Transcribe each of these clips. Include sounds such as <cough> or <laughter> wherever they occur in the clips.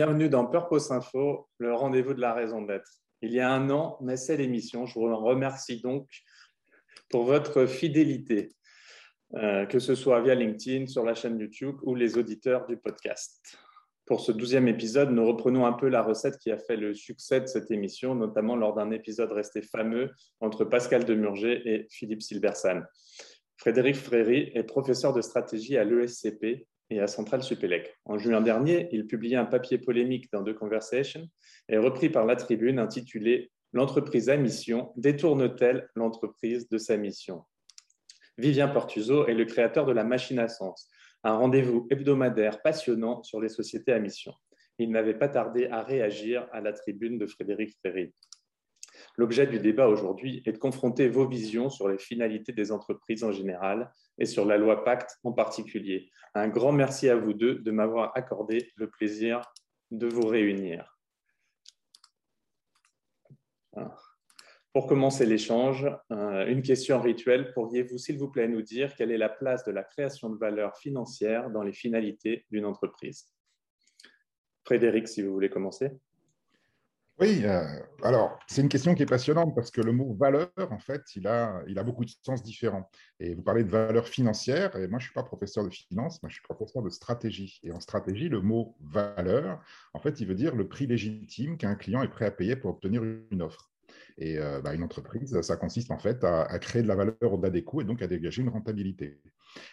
Bienvenue dans Purpose Info, le rendez-vous de la raison d'être. Il y a un an naissait l'émission. Je vous remercie donc pour votre fidélité, euh, que ce soit via LinkedIn, sur la chaîne YouTube ou les auditeurs du podcast. Pour ce douzième épisode, nous reprenons un peu la recette qui a fait le succès de cette émission, notamment lors d'un épisode resté fameux entre Pascal Demurger et Philippe Silbersan. Frédéric Fréry est professeur de stratégie à l'ESCP et à Centrale Supélec. En juin dernier, il publiait un papier polémique dans The Conversation et repris par la tribune intitulé L'entreprise à mission détourne-t-elle l'entreprise de sa mission? Vivien Portuzo est le créateur de la Machine à Sens, un rendez-vous hebdomadaire passionnant sur les sociétés à mission. Il n'avait pas tardé à réagir à la tribune de Frédéric Fréry. L'objet du débat aujourd'hui est de confronter vos visions sur les finalités des entreprises en général et sur la loi Pacte en particulier. Un grand merci à vous deux de m'avoir accordé le plaisir de vous réunir. Pour commencer l'échange, euh, une question rituelle. Pourriez-vous, s'il vous plaît, nous dire quelle est la place de la création de valeur financière dans les finalités d'une entreprise? Frédéric, si vous voulez commencer. Oui, euh, alors c'est une question qui est passionnante parce que le mot valeur, en fait, il a, il a beaucoup de sens différents. Et vous parlez de valeur financière, et moi je ne suis pas professeur de finance, moi je suis professeur de stratégie. Et en stratégie, le mot valeur, en fait, il veut dire le prix légitime qu'un client est prêt à payer pour obtenir une offre. Et euh, bah, une entreprise, ça consiste en fait à, créer de la valeur au-delà des coûts et donc à dégager une rentabilité.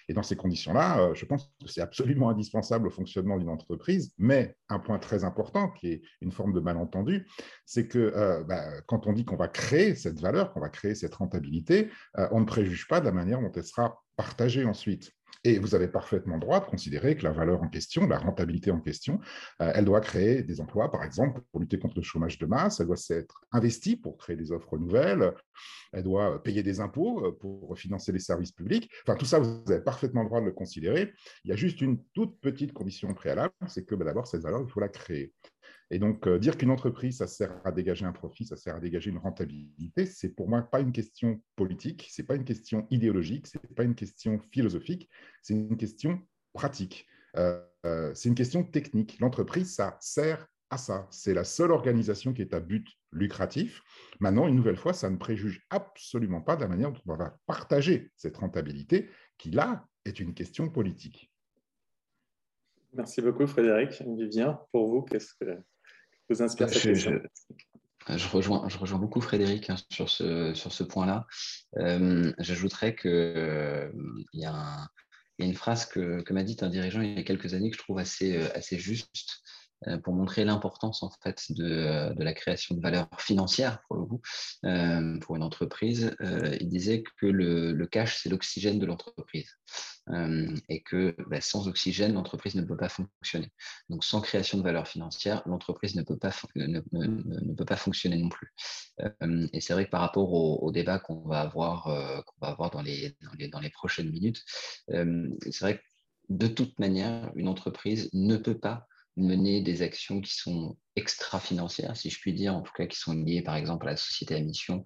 Et dans ces conditions-là, euh, je pense que c'est absolument indispensable au fonctionnement d'une entreprise. Mais un point très important, qui est une forme de malentendu, c'est que euh, bah, quand on dit qu'on va créer cette valeur, qu'on va créer cette rentabilité, on ne préjuge pas de la manière dont elle sera partagée ensuite. Et vous avez parfaitement droit de considérer que la valeur en question, la rentabilité en question, euh, elle doit créer des emplois, par exemple, pour lutter contre le chômage de masse, elle doit s'être investie pour créer des offres nouvelles, elle doit payer des impôts euh, pour financer les services publics. Enfin, tout ça, vous avez parfaitement droit de le considérer. Il y a juste une toute petite condition préalable, c'est que bah, d'abord, cette valeur, il faut la créer. Et donc, euh, dire qu'une entreprise, ça sert à dégager un profit, ça sert à dégager une rentabilité, c'est pour moi pas une question politique, c'est pas une question idéologique, c'est pas une question philosophique, c'est une question pratique. Euh, euh, c'est une question technique. L'entreprise, ça sert à ça. C'est la seule organisation qui est à but lucratif. Maintenant, une nouvelle fois, ça ne préjuge absolument pas de la manière dont on va partager cette rentabilité, qui là est une question politique. Merci beaucoup, Frédéric. Vivien, pour vous, qu'est-ce que vous inspire cette question je, rejoins, je rejoins beaucoup Frédéric hein, sur ce, sur ce point-là. Euh, j'ajouterais qu'il euh, y, a une phrase que, que m'a dite un dirigeant il y a quelques années que je trouve assez, euh, assez juste. Euh, pour montrer l'importance en fait de, de, la création de valeur financière pour le coup, euh, pour une entreprise. Euh, il disait que le, cash, c'est l'oxygène de l'entreprise et que bah, sans oxygène, l'entreprise ne peut pas fonctionner. Donc sans création de valeur financière, l'entreprise ne, peut pas ne, peut pas fonctionner non plus. et c'est vrai que par rapport au, débat qu'on va avoir, qu'on va avoir dans les, dans les prochaines minutes, c'est vrai que de toute manière, une entreprise ne peut pas mener des actions qui sont extra-financières, si je puis dire, en tout cas qui sont liées par exemple à la société à mission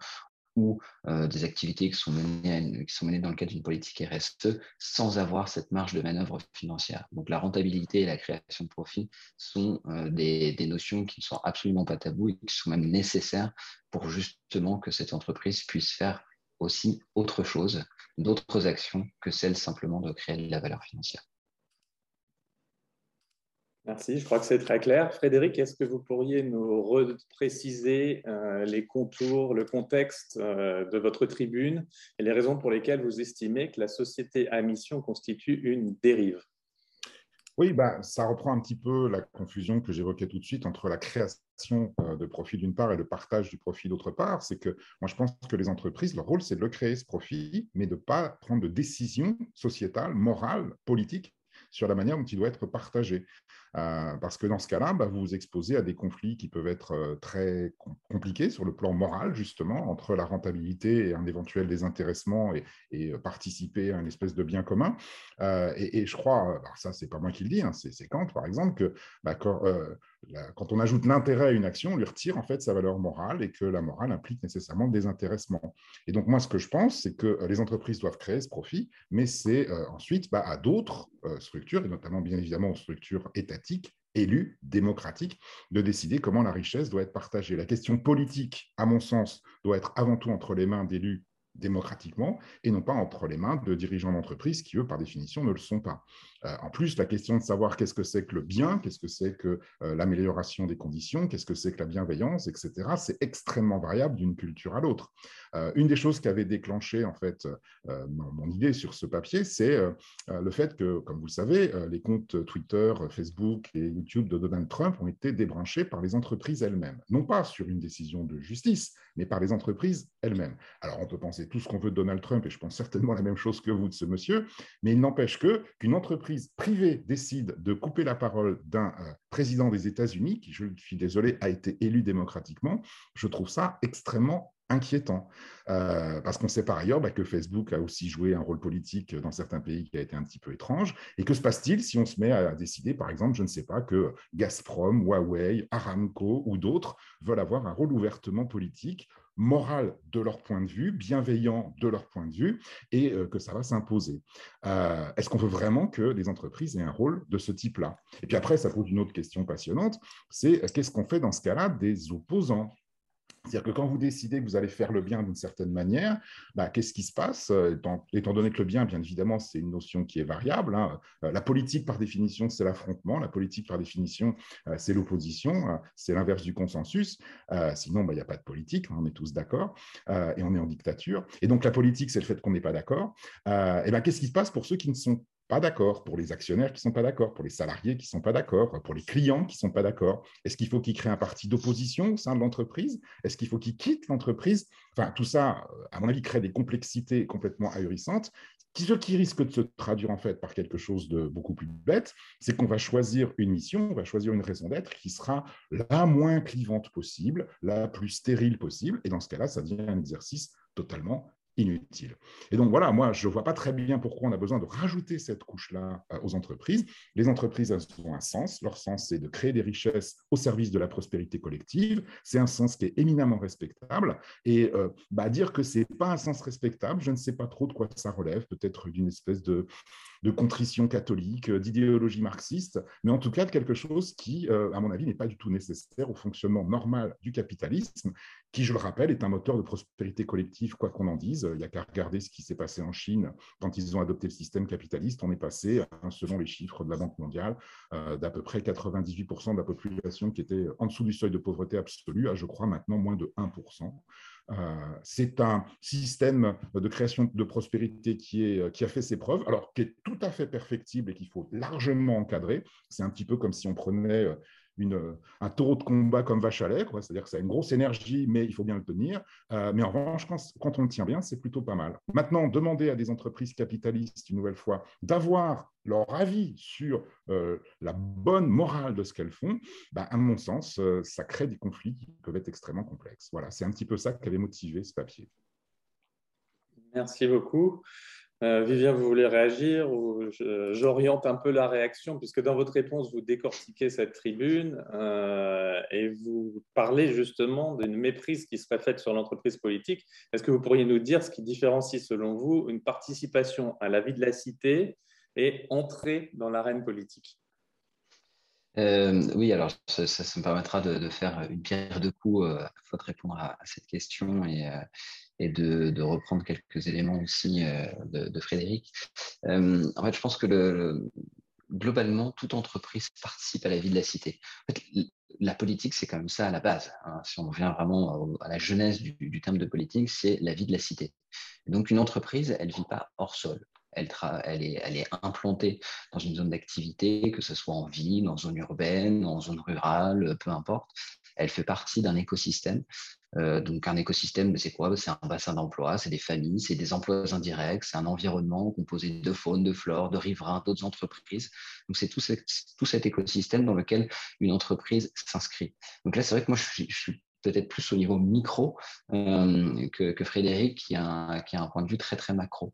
ou euh, des activités qui sont, menées dans le cadre d'une politique RSE sans avoir cette marge de manœuvre financière. Donc la rentabilité et la création de profit sont euh, des, des, notions qui ne sont absolument pas tabous et qui sont même nécessaires pour justement que cette entreprise puisse faire aussi autre chose, d'autres actions que celles simplement de créer de la valeur financière. Merci, je crois que c'est très clair. Frédéric, est-ce que vous pourriez nous repréciser euh, les contours, le contexte euh, de votre tribune et les raisons pour lesquelles vous estimez que la société à mission constitue une dérive? Oui, bah, ça reprend un petit peu la confusion que j'évoquais tout de suite entre la création euh, de profit d'une part et le partage du profit d'autre part. C'est que moi, je pense que les entreprises, leur rôle, c'est de le créer, ce profit, mais de ne pas prendre de décisions sociétales, morales, politiques sur la manière dont il doit être partagé. Euh, parce que dans ce cas-là, bah, vous vous exposez à des conflits qui peuvent être euh, très compliqués sur le plan moral, justement, entre la rentabilité et un éventuel désintéressement et, euh, participer à une espèce de bien commun. Et, je crois, alors ça, c'est pas moi qui le dis, hein, c'est Kant, par exemple, que bah, quand, quand, on ajoute l'intérêt à une action, on lui retire en fait sa valeur morale et que la morale implique nécessairement le désintéressement. Et donc, moi, ce que je pense, c'est que les entreprises doivent créer ce profit, mais c'est ensuite bah, à d'autres structures, et notamment, bien évidemment, aux structures étatiques, élu, démocratique, de décider comment la richesse doit être partagée. La question politique, à mon sens, doit être avant tout entre les mains d'élus démocratiquement et non pas entre les mains de dirigeants d'entreprise qui, eux, par définition, ne le sont pas. Euh, en plus, la question de savoir qu'est-ce que c'est que le bien, qu'est-ce que c'est que euh, l'amélioration des conditions, qu'est-ce que c'est que la bienveillance, etc., c'est extrêmement variable d'une culture à l'autre. Euh, une des choses qui avait déclenché en fait mon, idée sur ce papier, c'est le fait que, comme vous le savez, les comptes Twitter, Facebook et YouTube de Donald Trump ont été débranchés par les entreprises elles-mêmes, non pas sur une décision de justice, mais par les entreprises elles-mêmes. Alors, on peut penser tout ce qu'on veut de Donald Trump, et je pense certainement la même chose que vous de ce monsieur, mais il n'empêche que qu'une entreprise privée décide de couper la parole d'un euh, président des États-Unis, qui, je suis désolé, a été élu démocratiquement, je trouve ça extrêmement inquiétant. Euh, parce qu'on sait par ailleurs bah, que Facebook a aussi joué un rôle politique dans certains pays qui a été un petit peu étrange. Et que se passe-t-il si on se met à décider, par exemple, je ne sais pas, que Gazprom, Huawei, Aramco ou d'autres veulent avoir un rôle ouvertement politique moral de leur point de vue, bienveillant de leur point de vue, et euh, que ça va s'imposer? Euh, est-ce qu'on veut vraiment que les entreprises aient un rôle de ce type-là? Et puis après, ça pose une autre question passionnante, c'est qu'est-ce qu'on fait dans ce cas-là des opposants? C'est-à-dire que quand vous décidez que vous allez faire le bien d'une certaine manière, bah, qu'est-ce qui se passe euh, étant, donné que le bien, bien évidemment, c'est une notion qui est variable. Hein. Euh, la politique, par définition, c'est l'affrontement. La politique, par définition, euh, c'est l'opposition. c'est l'inverse du consensus. sinon, bah, il n'y a pas de politique. On est tous d'accord. et on est en dictature. Et donc, la politique, c'est le fait qu'on n'est pas d'accord. et ben, qu'est-ce qui se passe pour ceux qui ne sont pas d'accord, pour les actionnaires qui sont pas d'accord, pour les salariés qui sont pas d'accord, pour les clients qui sont pas d'accord. Est-ce qu'il faut qu'ils créent un parti d'opposition au sein de l'entreprise? Est-ce qu'il faut qu'ils quittent l'entreprise? Enfin, tout ça, à mon avis, crée des complexités complètement ahurissantes. Ce qui risque de se traduire en fait par quelque chose de beaucoup plus bête, c'est qu'on va choisir une mission, on va choisir une raison d'être qui sera la moins clivante possible, la plus stérile possible, et dans ce cas-là, ça devient un exercice totalement inutile. Et donc voilà, moi, je ne vois pas très bien pourquoi on a besoin de rajouter cette couche-là euh, aux entreprises. Les entreprises, elles ont un sens. Leur sens, c'est de créer des richesses au service de la prospérité collective. C'est un sens qui est éminemment respectable. Et euh, bah, dire que ce n'est pas un sens respectable, je ne sais pas trop de quoi ça relève, peut-être d'une espèce de, contrition catholique, euh, d'idéologie marxiste, mais en tout cas de quelque chose qui, à mon avis, n'est pas du tout nécessaire au fonctionnement normal du capitalisme, qui, je le rappelle, est un moteur de prospérité collective, quoi qu'on en dise. Il n'y a qu'à regarder ce qui s'est passé en Chine quand ils ont adopté le système capitaliste. On est passé, hein, selon les chiffres de la Banque mondiale, euh, d'à peu près 98% de la population qui était en dessous du seuil de pauvreté absolue à, je crois, maintenant moins de 1%. Euh, c'est un système de création de prospérité qui, est, qui a fait ses preuves, alors qui est tout à fait perfectible et qu'il faut largement encadrer. C'est un petit peu comme si on prenait une, un taureau de combat comme vache à lait, c'est-à-dire que ça a une grosse énergie, mais il faut bien le tenir. Euh, mais en revanche, quand, on le tient bien, c'est plutôt pas mal. Maintenant, demander à des entreprises capitalistes, une nouvelle fois, d'avoir leur avis sur euh, la bonne morale de ce qu'elles font, ben, à mon sens, euh, ça crée des conflits qui peuvent être extrêmement complexes. Voilà, c'est un petit peu ça qui avait motivé ce papier. Merci beaucoup. Euh, Vivien, vous voulez réagir ou j'oriente un peu la réaction puisque dans votre réponse, vous décortiquez cette tribune euh, et vous parlez justement d'une méprise qui serait faite sur l'entreprise politique. Est-ce que vous pourriez nous dire ce qui différencie selon vous une participation à la vie de la cité et entrer dans l'arène politique? Euh, oui, alors ça, me permettra de, faire une pierre de coups à de répondre à, cette question et, et de, reprendre quelques éléments aussi euh, de, Frédéric. Euh, en fait, je pense que le, globalement, toute entreprise participe à la vie de la cité. La politique, c'est quand même ça à la base. Hein. Si on revient vraiment à la genèse du, terme de politique, c'est la vie de la cité. donc, une entreprise, elle ne vit pas hors sol. Elle, elle, est, elle, est, implantée dans une zone d'activité, que ce soit en ville, en zone urbaine, en zone rurale, peu importe. Elle fait partie d'un écosystème euh, donc un écosystème, c'est quoi? C'est un bassin d'emploi, c'est des familles, c'est des emplois indirects, c'est un environnement composé de faune, de flore, de riverains, d'autres entreprises. Donc c'est tout, cet écosystème dans lequel une entreprise s'inscrit. Donc là, c'est vrai que moi, je suis peut-être plus au niveau micro euh, que, Frédéric, qui a, un, point de vue très, très macro.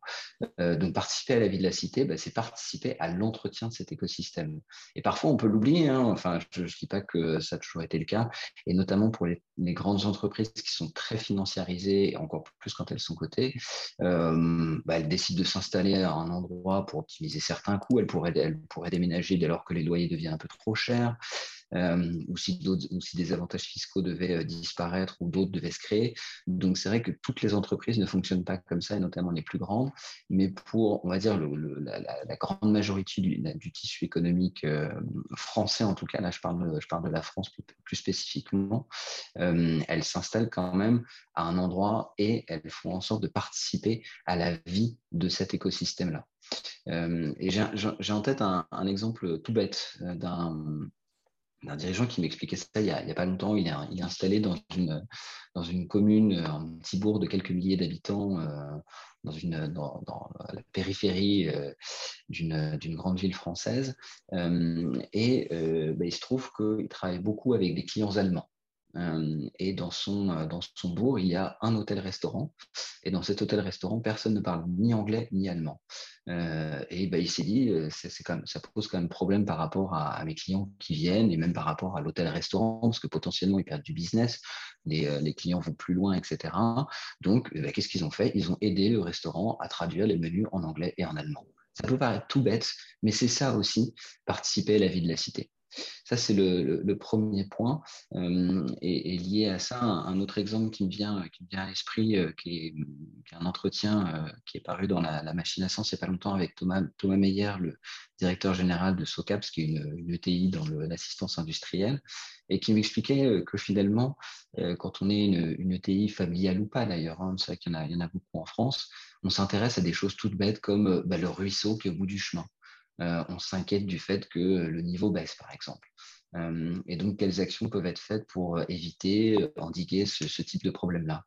Euh, donc, participer à la vie de la cité, bah, c'est participer à l'entretien de cet écosystème. Et parfois, on peut l'oublier. Hein. Enfin, je ne dis pas que ça a toujours été le cas. Et notamment pour les, grandes entreprises qui sont très financiarisées, encore plus quand elles sont cotées, euh, bah, elles décident de s'installer à un endroit pour optimiser certains coûts. Elles pourraient déménager dès lors que les loyers deviennent un peu trop chers. Euh, ou, si ou si des avantages fiscaux devaient euh, disparaître ou d'autres devaient se créer. Donc c'est vrai que toutes les entreprises ne fonctionnent pas comme ça, et notamment les plus grandes, mais pour, on va dire, la, grande majorité du, tissu économique euh, français, en tout cas, là je parle de, je parle de la France plus, spécifiquement, elles s'installent quand même à un endroit et elles font en sorte de participer à la vie de cet écosystème-là. et j'ai en tête un, exemple tout bête d'un un dirigeant qui m'expliquait ça il n'y a, pas longtemps. Il est, installé dans une, commune, un petit bourg de quelques milliers d'habitants, euh, dans, la périphérie euh, d'une grande ville française. Euh, et bah, il se trouve qu'il travaille beaucoup avec des clients allemands. Euh, et dans son, euh, dans son bourg, il y a un hôtel-restaurant. Et dans cet hôtel-restaurant, personne ne parle ni anglais ni allemand. Euh, et ben, il s'est dit, ça pose quand même problème par rapport à, mes clients qui viennent et même par rapport à l'hôtel-restaurant, parce que potentiellement, ils perdent du business, les, les clients vont plus loin, etc. Donc, ben, qu'est-ce qu'ils ont fait? Ils ont aidé le restaurant à traduire les menus en anglais et en allemand. Ça peut paraître tout bête, mais c'est ça aussi, participer à la vie de la cité. Ça, c'est le, premier point. Euh, et, lié à ça, un, autre exemple qui me vient, qui vient à l'esprit, euh, qui, est, un entretien euh, qui est paru dans la, machine à sens il n'y a pas longtemps avec Thomas, Meyer, le directeur général de SOCAPS, qui est une, ETI dans l'assistance industrielle, et qui m'expliquait que finalement, quand on est une, ETI familiale ou pas d'ailleurs, hein, c'est vrai qu'il y, en a beaucoup en France, on s'intéresse à des choses toutes bêtes comme bah, le ruisseau qui est au bout du chemin. Euh, on s'inquiète du fait que le niveau baisse, par exemple. Euh, et donc, quelles actions peuvent être faites pour euh, éviter, endiguer ce, type de problème-là?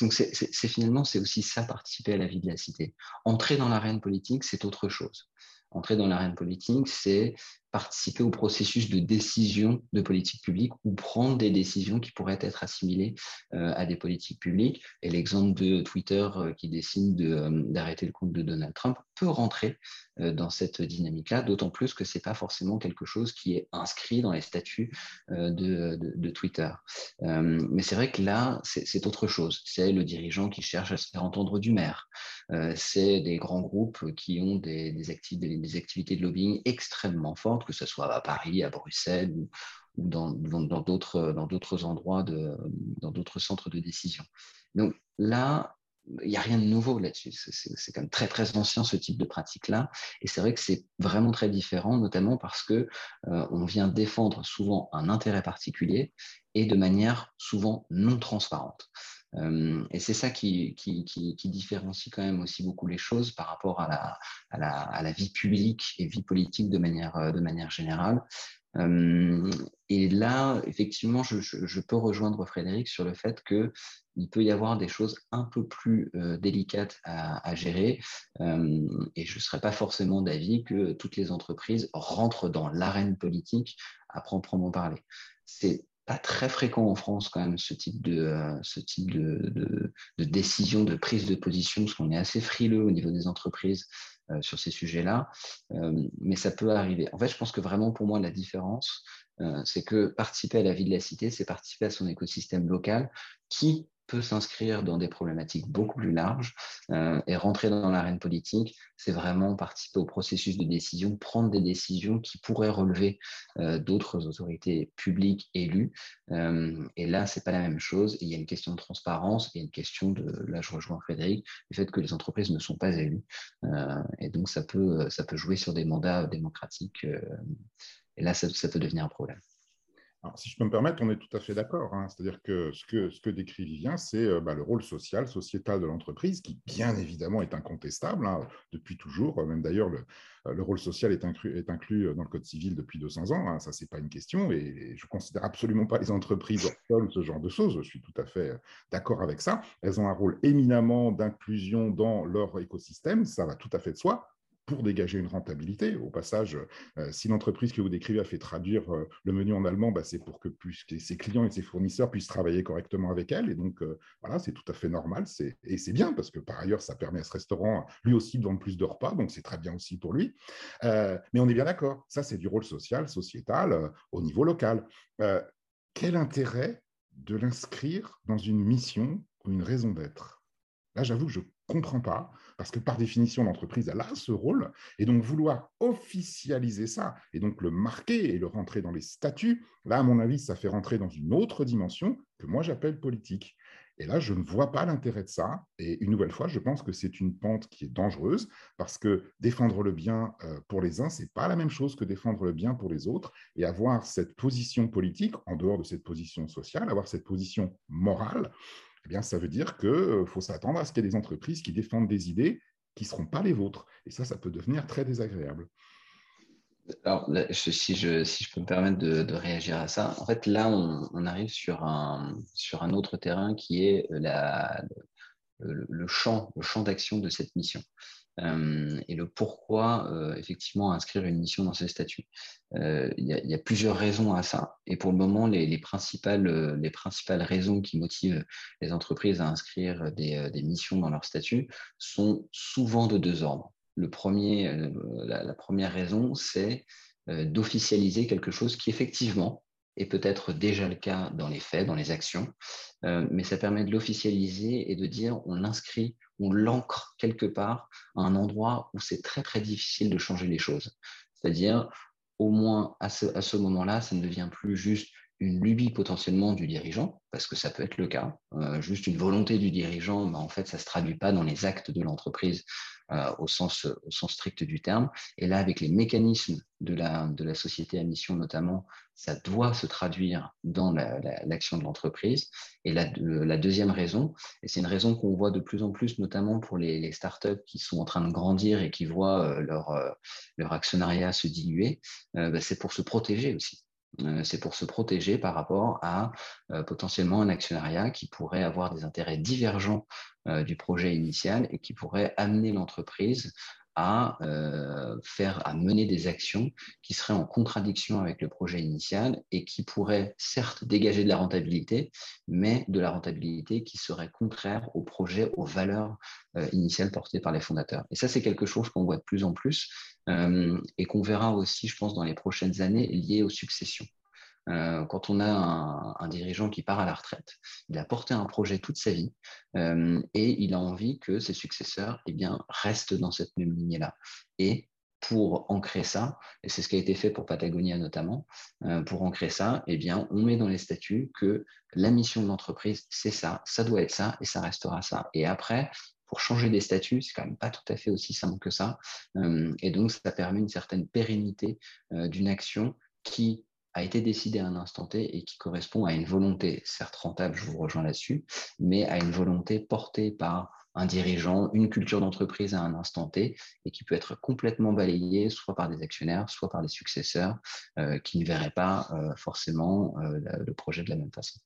Donc, c'est finalement, c'est aussi ça, participer à la vie de la cité. Entrer dans l'arène politique, c'est autre chose. Entrer dans l'arène politique, c'est participer au processus de décision de politique publique ou prendre des décisions qui pourraient être assimilées euh, à des politiques publiques. Et l'exemple de Twitter euh, qui décide euh, d'arrêter le compte de Donald Trump peut rentrer dans cette dynamique-là, d'autant plus que c'est pas forcément quelque chose qui est inscrit dans les statuts de, de, Twitter. mais c'est vrai que là, c'est autre chose. C'est le dirigeant qui cherche à se faire entendre du maire. c'est des grands groupes qui ont des, des activités de lobbying extrêmement fortes que ce soit à Paris, à Bruxelles ou, dans d'autres endroits, dans d'autres centres de décision. Donc là, il n'y a rien de nouveau là-dessus. C'est quand même très très ancien ce type de pratique-là, et c'est vrai que c'est vraiment très différent, notamment parce que euh, on vient défendre souvent un intérêt particulier et de manière souvent non transparente. Euh, et c'est ça qui, différencie quand même aussi beaucoup les choses par rapport à la, vie publique et vie politique de manière, manière générale. et là, effectivement, je, peux rejoindre Frédéric sur le fait qu'il peut y avoir des choses un peu plus délicates à, gérer. et je ne serais pas forcément d'avis que toutes les entreprises rentrent dans l'arène politique à proprement parler. C'est pas très fréquent en France quand même ce type de ce type de, décision de prise de position parce qu'on est assez frileux au niveau des entreprises sur ces sujets-là. Mais ça peut arriver. En fait je pense que vraiment pour moi la différence c'est que participer à la vie de la cité c'est participer à son écosystème local qui peut s'inscrire dans des problématiques beaucoup plus larges euh, et rentrer dans l'arène politique, c'est vraiment participer au processus de décision, prendre des décisions qui pourraient relever euh, d'autres autorités publiques élues. Euh, et là, c'est pas la même chose. il y a une question de transparence et une question de, là je rejoins Frédéric, du fait que les entreprises ne sont pas élues. et donc ça peut, ça peut jouer sur des mandats démocratiques. et là, ça peut devenir un problème si je peux me permettre, on est tout à fait d'accord. Hein. C'est-à-dire que ce, que ce que décrit Vivien, c'est euh, bah, le rôle social, sociétal de l'entreprise, qui bien évidemment est incontestable hein, depuis toujours. Même d'ailleurs, le, euh, le, rôle social est inclus, dans le Code civil depuis 200 ans. Hein. Ça, c'est pas une question. Et, je considère absolument pas les entreprises ou ce genre de choses. Je suis tout à fait euh, d'accord avec ça. Elles ont un rôle éminemment d'inclusion dans leur écosystème. Ça va tout à fait de soi pour dégager une rentabilité. Au passage, euh, si l'entreprise que vous décrivez a fait traduire euh, le menu en allemand, bah, c'est pour que, plus, ses clients et ses fournisseurs puissent travailler correctement avec elle. Et donc, euh, voilà, c'est tout à fait normal. Et c'est bien parce que par ailleurs, ça permet à ce restaurant, lui aussi, de vendre plus de repas. Donc, c'est très bien aussi pour lui. mais on est bien d'accord. Ça, c'est du rôle social, sociétal, au niveau local. quel intérêt de l'inscrire dans une mission ou une raison d'être? Là, j'avoue que je ne comprends pas parce que par définition, l'entreprise, elle a ce rôle, et donc vouloir officialiser ça, et donc le marquer et le rentrer dans les statuts, là, à mon avis, ça fait rentrer dans une autre dimension que moi j'appelle politique. Et là, je ne vois pas l'intérêt de ça. Et une nouvelle fois, je pense que c'est une pente qui est dangereuse parce que défendre le bien euh, pour les uns, c'est pas la même chose que défendre le bien pour les autres. Et avoir cette position politique, en dehors de cette position sociale, avoir cette position morale, eh bien, ça veut dire qu'il euh, faut s'attendre à ce qu'il y ait des entreprises qui défendent des idées qui ne seront pas les vôtres. Et ça, ça peut devenir très désagréable. Alors, si, je, peux me permettre de, réagir à ça, en fait, là, on, arrive sur un, autre terrain qui est le, champ, le champ d'action de cette mission. Euh, et le pourquoi euh, effectivement inscrire une mission dans ces statuts. Euh, il y, a plusieurs raisons à ça. Et pour le moment, les, principales, les principales raisons qui motivent les entreprises à inscrire des, missions dans leur statut sont souvent de deux ordres. Le premier, la, première raison, c'est d'officialiser quelque chose qui effectivement est peut-être déjà le cas dans les faits, dans les actions, mais ça permet de l'officialiser et de dire on inscrit on l'ancre quelque part à un endroit où c'est très très difficile de changer les choses. C'est-à-dire, au moins à ce, moment-là, ça ne devient plus juste une lubie potentiellement du dirigeant, parce que ça peut être le cas, euh, juste une volonté du dirigeant, mais en fait, ça ne se traduit pas dans les actes de l'entreprise au, sens, au sens strict du terme. Et là, avec les mécanismes de la, de la société à mission notamment, ça doit se traduire dans l'action de l'entreprise. Et la, la, deuxième raison, et c'est une raison qu'on voit de plus en plus, notamment pour les, les, startups qui sont en train de grandir et qui voient euh, leur, euh, leur actionnariat se diluer, bah, c'est pour se protéger aussi. C'est pour se protéger par rapport à potentiellement un actionnariat qui pourrait avoir des intérêts divergents euh, du projet initial et qui pourrait amener l'entreprise à euh, faire, à mener des actions qui seraient en contradiction avec le projet initial et qui pourraient certes dégager de la rentabilité, mais de la rentabilité qui serait contraire au projet, aux valeurs euh, initiales portées par les fondateurs. Et ça, c'est quelque chose qu'on voit de plus en plus et qu'on verra aussi, je pense, dans les prochaines années liées aux successions. Euh, quand on a un, dirigeant qui part à la retraite, il a porté un projet toute sa vie euh, et il a envie que ses successeurs eh bien, restent dans cette même lignée-là. Et pour ancrer ça, et c'est ce qui a été fait pour Patagonia notamment, euh, pour ancrer ça, eh bien, on met dans les statuts que la mission de l'entreprise, c'est ça, ça doit être ça et ça restera ça. Et après, pour changer des statuts, c'est quand même pas tout à fait aussi simple que ça. et donc, ça permet une certaine pérennité d'une action qui a été décidé à un instant T et qui correspond à une volonté, certes rentable, je vous rejoins là-dessus, mais à une volonté portée par un dirigeant, une culture d'entreprise à un instant T et qui peut être complètement balayé soit par des actionnaires, soit par des successeurs qui ne verraient pas forcément le projet de la même façon.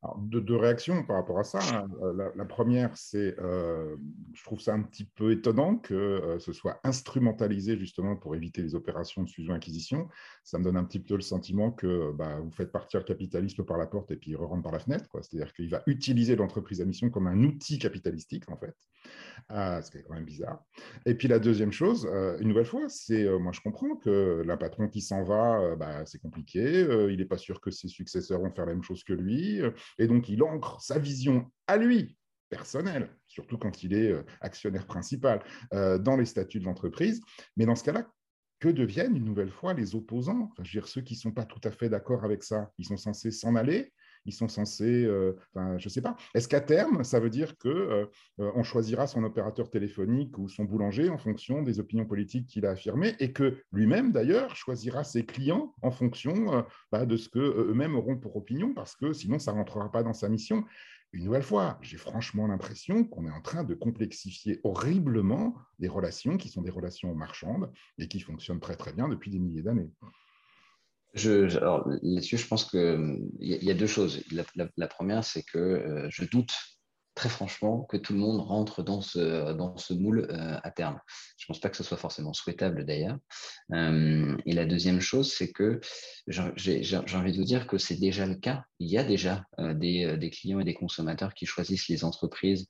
Alors, deux, réactions par rapport à ça. Hein. Euh, la, première, c'est, euh, je trouve ça un petit peu étonnant que euh, ce soit instrumentalisé justement pour éviter les opérations de fusion-acquisition. Ça me donne un petit peu le sentiment que bah, vous faites partir le capitalisme par la porte et puis il re rentre par la fenêtre. C'est-à-dire qu'il va utiliser l'entreprise à mission comme un outil capitalistique, en fait. Ah, ce qui est quand même bizarre. Et puis la deuxième chose, une nouvelle fois, c'est, moi je comprends que la patron qui s'en va, bah, c'est compliqué. il n'est pas sûr que ses successeurs vont faire la même chose que lui. Et donc, il ancre sa vision à lui, personnelle, surtout quand il est euh, actionnaire principal, euh, dans les statuts de l'entreprise. Mais dans ce cas-là, que deviennent une nouvelle fois les opposants? Je veux dire, Ceux qui ne sont pas tout à fait d'accord avec ça, ils sont censés s'en aller ils sont censés, euh, enfin, je ne sais pas. Est-ce qu'à terme, ça veut dire que euh, euh, on choisira son opérateur téléphonique ou son boulanger en fonction des opinions politiques qu'il a affirmées et que lui-même, d'ailleurs, choisira ses clients en fonction bah, de ce qu'eux-mêmes auront pour opinion, parce que sinon, ça ne rentrera pas dans sa mission une nouvelle fois, j'ai franchement l'impression qu'on est en train de complexifier horriblement des relations qui sont des relations marchandes et qui fonctionnent très très bien depuis des milliers d'années. Je, alors là-dessus, je pense qu'il y, y, a deux choses. La, première, c'est que euh, je doute très franchement que tout le monde rentre dans ce, dans ce moule euh, à terme. Je ne pense pas que ce soit forcément souhaitable d'ailleurs. Euh, et la deuxième chose, c'est que j'ai envie de vous dire que c'est déjà le cas. Il y a déjà des, des, clients et des consommateurs qui choisissent les entreprises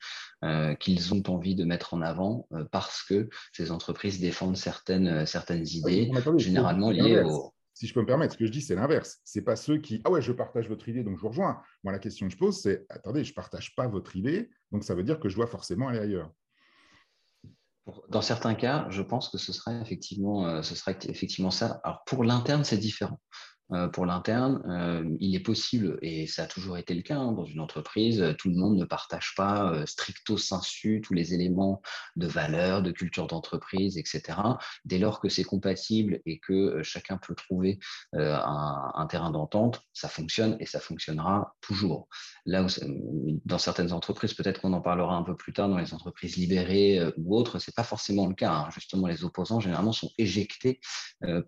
qu'ils ont envie de mettre en avant parce que ces entreprises défendent certaines, certaines idées, généralement liées au si je peux me permettre, ce que je dis, c'est l'inverse. Ce n'est pas ceux qui, ah ouais, je partage votre idée, donc je vous rejoins. Moi, la question que je pose, c'est, attendez, je ne partage pas votre idée, donc ça veut dire que je dois forcément aller ailleurs. Dans certains cas, je pense que ce sera effectivement, euh, ce sera effectivement ça. Alors pour l'interne, c'est différent. Euh, pour l'interne, euh, il est possible, et ça a toujours été le cas hein, dans une entreprise, tout le monde ne partage pas euh, stricto sensu tous les éléments de valeur, de culture d'entreprise, etc. Dès lors que c'est compatible et que chacun peut trouver un, un, terrain d'entente, ça fonctionne et ça fonctionnera toujours. Là où, dans certaines entreprises, peut-être qu'on en parlera un peu plus tard, dans les entreprises libérées ou autres, c'est pas forcément le cas. Hein. Justement, les opposants généralement sont éjectés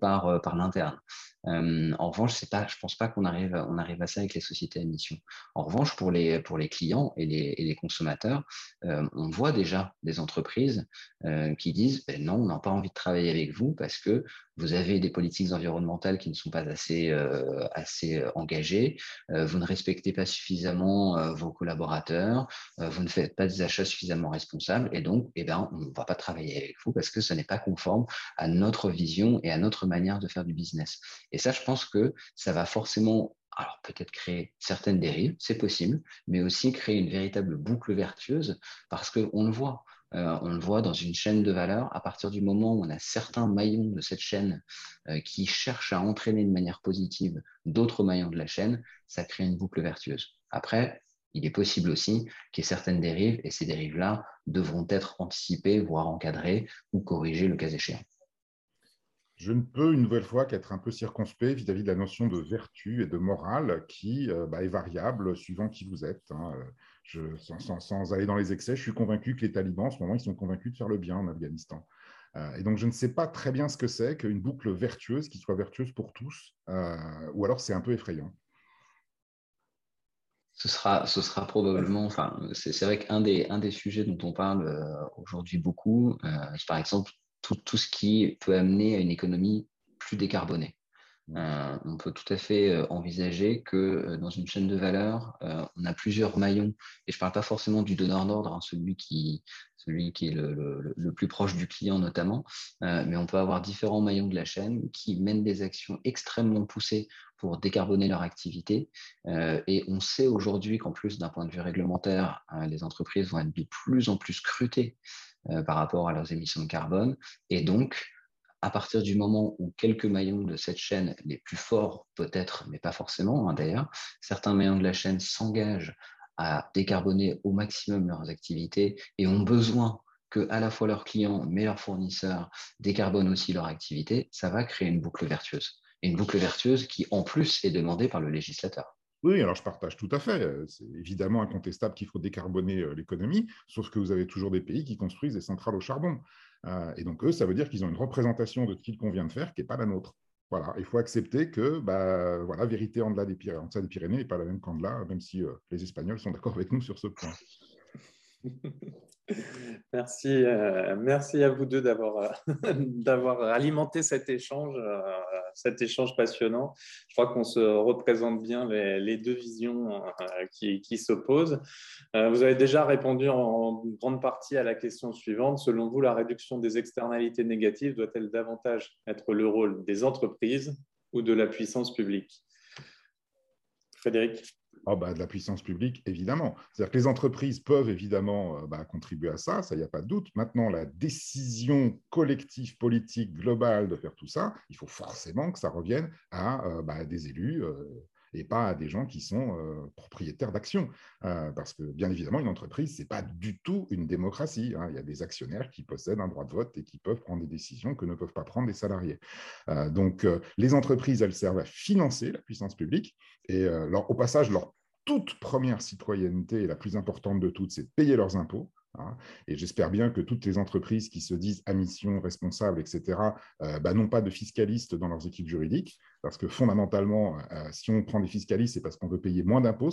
par, par l'interne. Euh, en revanche, c'est pas, je pense pas qu'on arrive, à ça avec les sociétés à mission. En revanche, pour les, clients et les, consommateurs, euh, on voit déjà des entreprises euh, qui disent ben non, on n'a pas envie de travailler avec vous parce que vous avez des politiques environnementales qui ne sont pas assez, engagées, vous ne respectez pas suffisamment vos collaborateurs, vous ne faites pas des achats suffisamment responsables, et donc, eh ben, on ne va pas travailler avec vous parce que ce n'est pas conforme à notre vision et à notre manière de faire du business. Et ça, je pense que ça va forcément alors peut-être créer certaines dérives, c'est possible, mais aussi créer une véritable boucle vertueuse parce qu'on le voit. Euh, on le voit dans une chaîne de valeur, à partir du moment où on a certains maillons de cette chaîne euh, qui cherchent à entraîner de manière positive d'autres maillons de la chaîne, ça crée une boucle vertueuse. Après, il est possible aussi qu'il y ait certaines dérives, et ces dérives-là devront être anticipées, voire encadrées ou corrigées le cas échéant. Je ne peux une nouvelle fois qu'être un peu circonspect vis-à-vis de la notion de vertu et de morale qui euh, bah, est variable suivant qui vous êtes. Hein sans, aller dans les excès, je suis convaincu que les talibans, en ce moment, ils sont convaincus de faire le bien en Afghanistan. Euh, et donc, je ne sais pas très bien ce que c'est qu'une boucle vertueuse qui soit vertueuse pour tous, euh, ou alors c'est un peu effrayant. Ce sera, ce sera probablement, enfin, c'est vrai qu'un des, un des sujets dont on parle aujourd'hui beaucoup, par exemple tout, ce qui peut amener à une économie plus décarbonée. Euh, on peut tout à fait euh, envisager que euh, dans une chaîne de valeur, on a plusieurs maillons, et je ne parle pas forcément du donneur d'ordre, hein, celui, qui, celui qui est le, plus proche du client notamment, mais on peut avoir différents maillons de la chaîne qui mènent des actions extrêmement poussées pour décarboner leur activité. et on sait aujourd'hui qu'en plus, d'un point de vue réglementaire, les entreprises vont être de plus en plus scrutées par rapport à leurs émissions de carbone, et donc à partir du moment où quelques maillons de cette chaîne, les plus forts peut-être, mais pas forcément hein, d'ailleurs, certains maillons de la chaîne s'engagent à décarboner au maximum leurs activités et ont besoin que à la fois leurs clients mais leurs fournisseurs décarbonent aussi leur activité, ça va créer une boucle vertueuse. Et une boucle vertueuse qui en plus est demandée par le législateur. Oui, alors je partage tout à fait. C'est évidemment incontestable qu'il faut décarboner l'économie, sauf que vous avez toujours des pays qui construisent des centrales au charbon. et donc, eux, ça veut dire qu'ils ont une représentation de ce qu'il convient de faire qui n'est pas la nôtre. Voilà, il faut accepter que bah, voilà, vérité en delà des Pyrénées, en des Pyrénées n'est pas la même qu'en delà, même si les Espagnols sont d'accord avec nous sur ce point. <laughs> Merci, euh, merci à vous deux d'avoir euh, <laughs> alimenté cet échange, euh, échange passionnant. Je crois qu'on se représente bien les, deux visions qui, qui s'opposent. vous avez déjà répondu en grande partie à la question suivante. Selon vous, la réduction des externalités négatives doit-elle davantage être le rôle des entreprises ou de la puissance publique? Frédéric ah bah, de la puissance publique, évidemment. C'est-à-dire que les entreprises peuvent évidemment euh, bah, contribuer à ça, ça, n'y a pas de doute. Maintenant, la décision collective, politique, globale de faire tout ça, il faut forcément que ça revienne à euh, bah, des élus. Euh, et pas à des gens qui sont propriétaires d'actions. parce que, bien évidemment, une entreprise, ce n'est pas du tout une démocratie. Hein. Il y a des actionnaires qui possèdent un droit de vote et qui peuvent prendre des décisions que ne peuvent pas prendre les salariés. donc, les entreprises, elles servent à financer la puissance publique. Et au passage, leur toute première citoyenneté, la plus importante de toutes, c'est de payer leurs impôts. Hein. Et j'espère bien que toutes les entreprises qui se disent à mission, responsables, etc., euh, bah, n'ont pas de fiscalistes dans leurs équipes juridiques, parce que fondamentalement, euh, si on prend des fiscalistes, c'est parce qu'on veut payer moins d'impôts,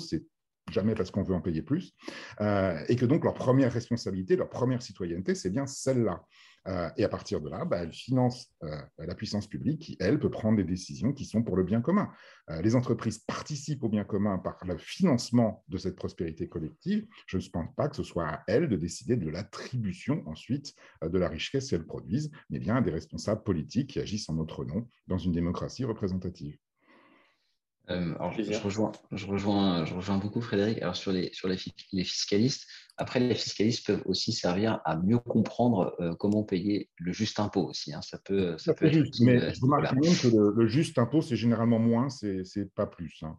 jamais parce qu'on veut en payer plus, euh, et que donc leur première responsabilité, leur première citoyenneté, c'est bien celle-là. Euh, et à partir de là, bah, elle finance euh, la puissance publique qui, elle, peut prendre des décisions qui sont pour le bien commun. Les entreprises participent au bien commun par le financement de cette prospérité collective. Je ne pense pas que ce soit à elles de décider de l'attribution ensuite de la richesse qu'elles produisent, mais bien à des responsables politiques qui agissent en notre nom dans une démocratie représentative. Alors, je, rejoins, je, rejoins, je rejoins beaucoup Frédéric. Alors, sur les, sur les, les fiscalistes, après, les fiscalistes peuvent aussi servir à mieux comprendre euh, comment payer le juste impôt aussi. Hein. Ça peut, ça, peut juste, mais euh, je remarque même que le, juste impôt, c'est généralement moins, c'est pas plus. Hein.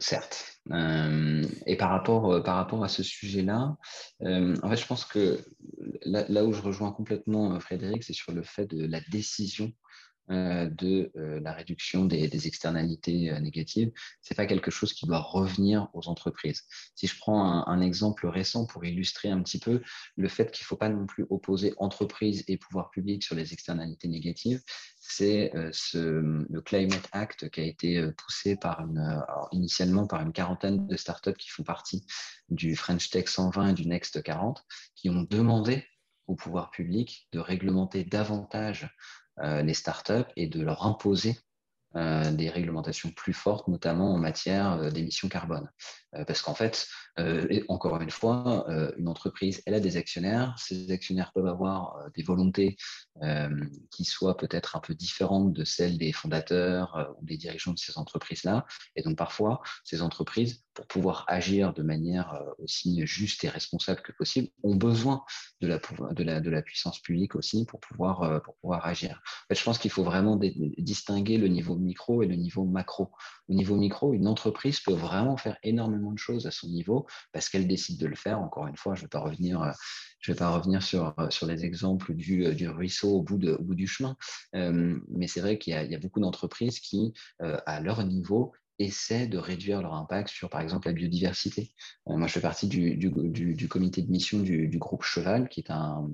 Certes. Euh, et par rapport, par rapport à ce sujet-là, en fait, je pense que là, là, où je rejoins complètement Frédéric, c'est sur le fait de la décision euh, de euh, la réduction des, externalités euh, négatives, c'est pas quelque chose qui doit revenir aux entreprises. Si je prends un, exemple récent pour illustrer un petit peu le fait qu'il ne faut pas non plus opposer entreprise et pouvoir public sur les externalités négatives, c'est le Climate Act qui a été poussé par une, initialement par une quarantaine de startups qui font partie du French Tech 120 et du Next 40, qui ont demandé au pouvoir public de réglementer davantage euh, les startups et de leur imposer euh, des réglementations plus fortes, notamment en matière euh, d'émissions carbone. parce qu'en fait, encore une fois, une entreprise, elle a des actionnaires. Ces actionnaires peuvent avoir des volontés qui soient peut-être un peu différentes de celles des fondateurs ou des dirigeants de ces entreprises-là. Et donc, parfois, ces entreprises pour pouvoir agir de manière euh, aussi juste et responsable que possible, ont besoin de la, puissance publique aussi pour pouvoir, euh, agir. Je pense qu'il faut vraiment distinguer le niveau micro et le niveau macro. Au niveau micro, une entreprise peut vraiment faire énormément de choses à son niveau parce qu'elle décide de le faire. Encore une fois, je ne vais pas revenir euh, vais pas revenir sur, les exemples du, ruisseau au bout, du chemin, mais c'est vrai qu'il y, a beaucoup d'entreprises qui, à leur niveau, essaient de réduire leur impact sur, par exemple, la biodiversité. Euh, moi, je fais partie du, comité de mission du, groupe Cheval, qui est un,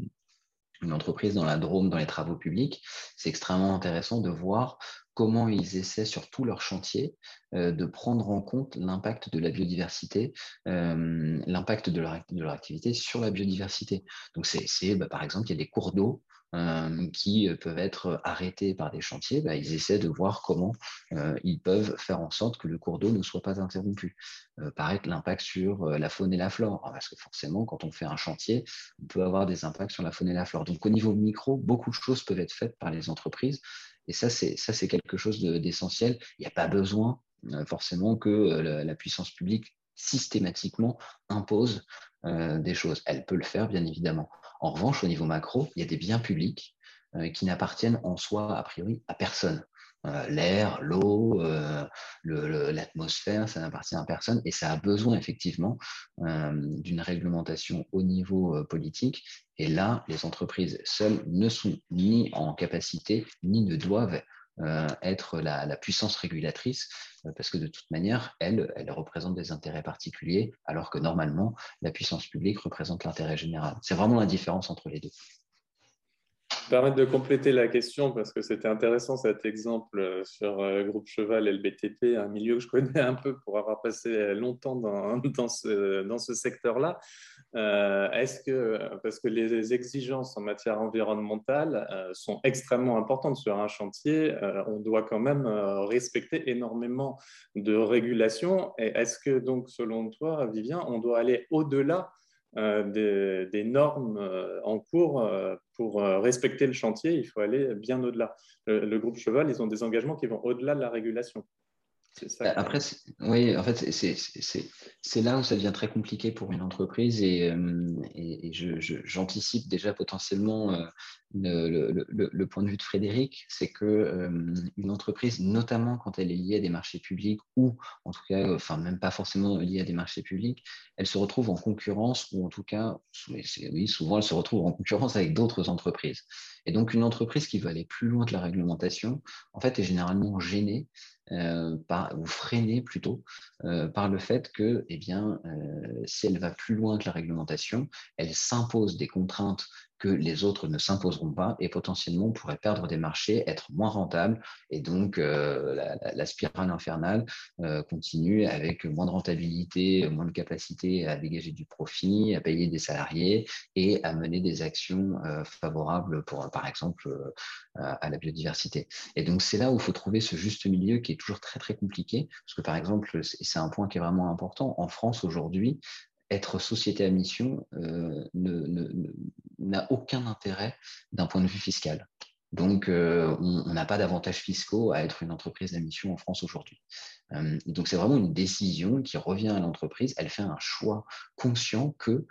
une entreprise dans la Drôme, dans les travaux publics. C'est extrêmement intéressant de voir comment ils essaient sur tous leurs chantiers euh, de prendre en compte l'impact de la biodiversité, euh, l'impact de leur, de leur, activité sur la biodiversité. Donc, c'est, bah, par exemple, il y a des cours d'eau euh, qui euh, peuvent être arrêtés par des chantiers, bah, ils essaient de voir comment euh, ils peuvent faire en sorte que le cours d'eau ne soit pas interrompu. pareil, l'impact sur la faune et la flore, parce que forcément, quand on fait un chantier, on peut avoir des impacts sur la faune et la flore. Donc, au niveau micro, beaucoup de choses peuvent être faites par les entreprises. Et ça, c'est quelque chose d'essentiel. Il n'y a pas besoin forcément que la puissance publique systématiquement impose euh, des choses. Elle peut le faire, bien évidemment. En revanche, au niveau macro, il y a des biens publics euh, qui n'appartiennent en soi, a priori, à personne. Euh, l'air, l'eau, l'atmosphère, ça n'appartient à personne et ça a besoin effectivement d'une réglementation au niveau politique. Et là, les entreprises seules ne sont ni en capacité, ni ne doivent être la, puissance régulatrice, parce que de toute manière, elle, elle représente des intérêts particuliers, alors que normalement, la puissance publique représente l'intérêt général. C'est vraiment la différence entre les deux permettre de compléter la question parce que c'était intéressant cet exemple euh, sur euh, Groupe Cheval et le BTP, un milieu que je connais <laughs> un peu pour avoir passé longtemps dans, dans ce, dans ce secteur-là. Euh, est-ce que, parce que les exigences en matière environnementale sont extrêmement importantes sur un chantier, on doit quand même respecter énormément de régulations. Est-ce que donc, selon toi, Vivien, on doit aller au-delà euh, des, normes euh, en cours euh, pour respecter le chantier, il faut aller bien au-delà. Le, groupe Cheval, ils ont des engagements qui vont au-delà de la régulation. Ça Après, oui, en fait, c'est là où ça devient très compliqué pour une entreprise et, et, j'anticipe déjà potentiellement le, point de vue de Frédéric, c'est que une entreprise, notamment quand elle est liée à des marchés publics ou en tout cas, enfin même pas forcément liée à des marchés publics, elle se retrouve en concurrence ou en tout cas, oui, souvent elle se retrouve en concurrence avec d'autres entreprises. Et donc une entreprise qui veut aller plus loin que la réglementation, en fait, est généralement gênée euh, ou freinée plutôt euh, par le fait que, eh bien, euh, si elle va plus loin que la réglementation, elle s'impose des contraintes que les autres ne s'imposeront pas et potentiellement pourraient perdre des marchés, être moins rentables et donc la, spirale infernale continue avec moins de rentabilité, moins de capacité à dégager du profit, à payer des salariés et à mener des actions favorables pour, par exemple, à la biodiversité. Et donc c'est là où il faut trouver ce juste milieu qui est toujours très très compliqué parce que par exemple, c'est un point qui est vraiment important, en France aujourd'hui, être société à mission euh, n'a aucun intérêt d'un point de vue fiscal. Donc, euh, on n'a pas d'avantages fiscaux à être une entreprise à mission en France aujourd'hui. Euh, donc, c'est vraiment une décision qui revient à l'entreprise. Elle fait un choix conscient que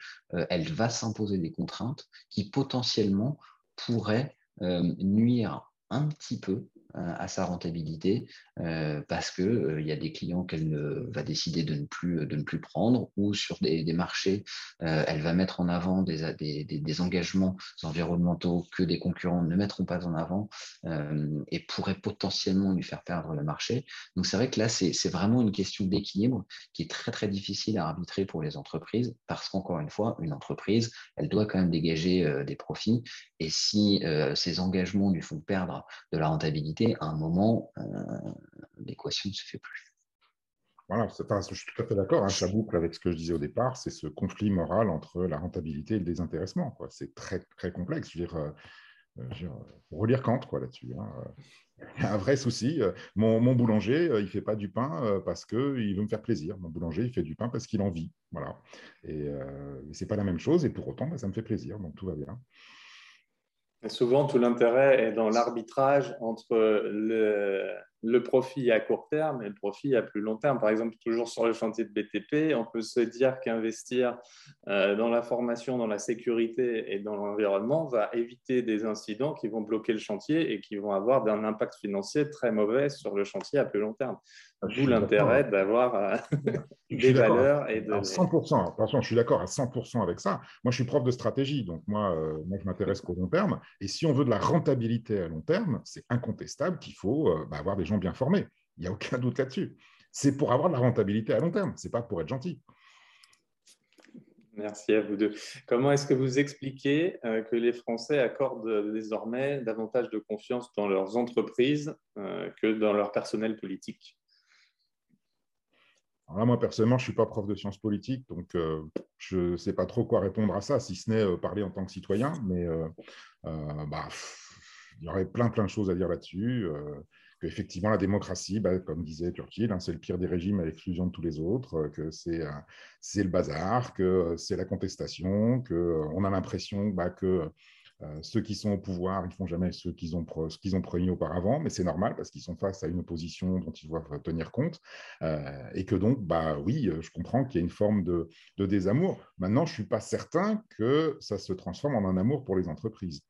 elle va s'imposer des contraintes qui potentiellement pourraient nuire un petit peu à sa rentabilité euh, parce qu'il euh, il y a des clients qu'elle va décider de ne plus, de ne plus prendre ou sur des, marchés, elle va mettre en avant des, des, des, engagements environnementaux que des concurrents ne mettront pas en avant et pourraient potentiellement lui faire perdre le marché. Donc c'est vrai que là, c'est vraiment une question d'équilibre qui est très très difficile à arbitrer pour les entreprises parce qu'encore une fois, une entreprise, elle doit quand même dégager des profits et si ces engagements lui font perdre de la rentabilité, à un moment, euh, l'équation ne se fait plus. Voilà, je suis tout à fait d'accord, hein, ça boucle avec ce que je disais au départ, c'est ce conflit moral entre la rentabilité et le désintéressement. C'est très, très complexe. Je veux dire, euh, euh, je relire Kant là-dessus. Hein. <laughs> Un vrai souci. Mon, boulanger, il ne fait pas du pain parce qu'il veut me faire plaisir. Mon boulanger, il fait du pain parce qu'il en vit. Voilà. Et ce n'est pas la même chose. Et pour autant, bah, ça me fait plaisir. Donc tout va bien souvent, tout l'intérêt est dans l'arbitrage entre le, le profit à court terme et le profit à plus long terme. Par exemple, toujours sur le chantier de BTP, on peut se dire qu'investir euh, dans la formation, dans la sécurité et dans l'environnement va éviter des incidents qui vont bloquer le chantier et qui vont avoir un impact financier très mauvais sur le chantier à plus long terme. Ah, D'où l'intérêt d'avoir euh, <laughs> des valeurs et de... 100%, attention, je suis d'accord à 100% avec ça. Moi, je suis prof de stratégie, donc moi, euh, moi je m'intéresse qu'au long terme. Et si on veut de la rentabilité à long terme, c'est incontestable qu'il faut bah, avoir des gens bien formés. Il n'y a aucun doute là-dessus. C'est pour avoir de la rentabilité à long terme, ce n'est pas pour être gentil. Merci à vous deux. Comment est-ce que vous expliquez euh, que les Français accordent désormais davantage de confiance dans leurs entreprises euh, que dans leur personnel politique? Moi, personnellement, je ne suis pas prof de sciences politiques, donc euh, je ne sais pas trop quoi répondre à ça, si ce n'est parler en tant que citoyen. Mais bah, il y aurait plein, plein de choses à dire là-dessus effectivement la démocratie, bah, comme disait Turquie, hein, c'est le pire des régimes à l'exclusion de tous les autres, euh, que c'est le bazar, que euh, c'est la contestation, qu'on euh, a l'impression bah, que ceux qui sont au pouvoir, ils ne font jamais ce qu'ils ont, promis auparavant, mais c'est normal parce qu'ils sont face à une opposition dont ils doivent tenir compte. et que donc, bah oui, je comprends qu'il y a une forme de, de désamour. Maintenant, je ne suis pas certain que ça se transforme en un amour pour les entreprises.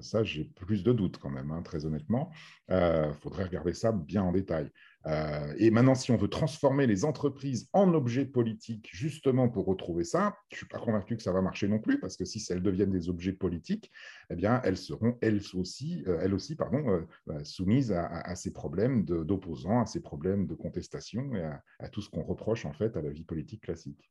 ça, j'ai plus de doutes quand même, hein, très honnêtement. Il faudrait regarder ça bien en détail. Euh, et maintenant, si on veut transformer les entreprises en objets politiques justement pour retrouver ça, je ne suis pas convaincu que ça va marcher non plus, parce que si elles deviennent des objets politiques, eh bien, elles seront elles aussi, euh, elles aussi pardon, euh, soumises à, ces problèmes d'opposants, à ces problèmes de contestation et à, à tout ce qu'on reproche en fait à la vie politique classique.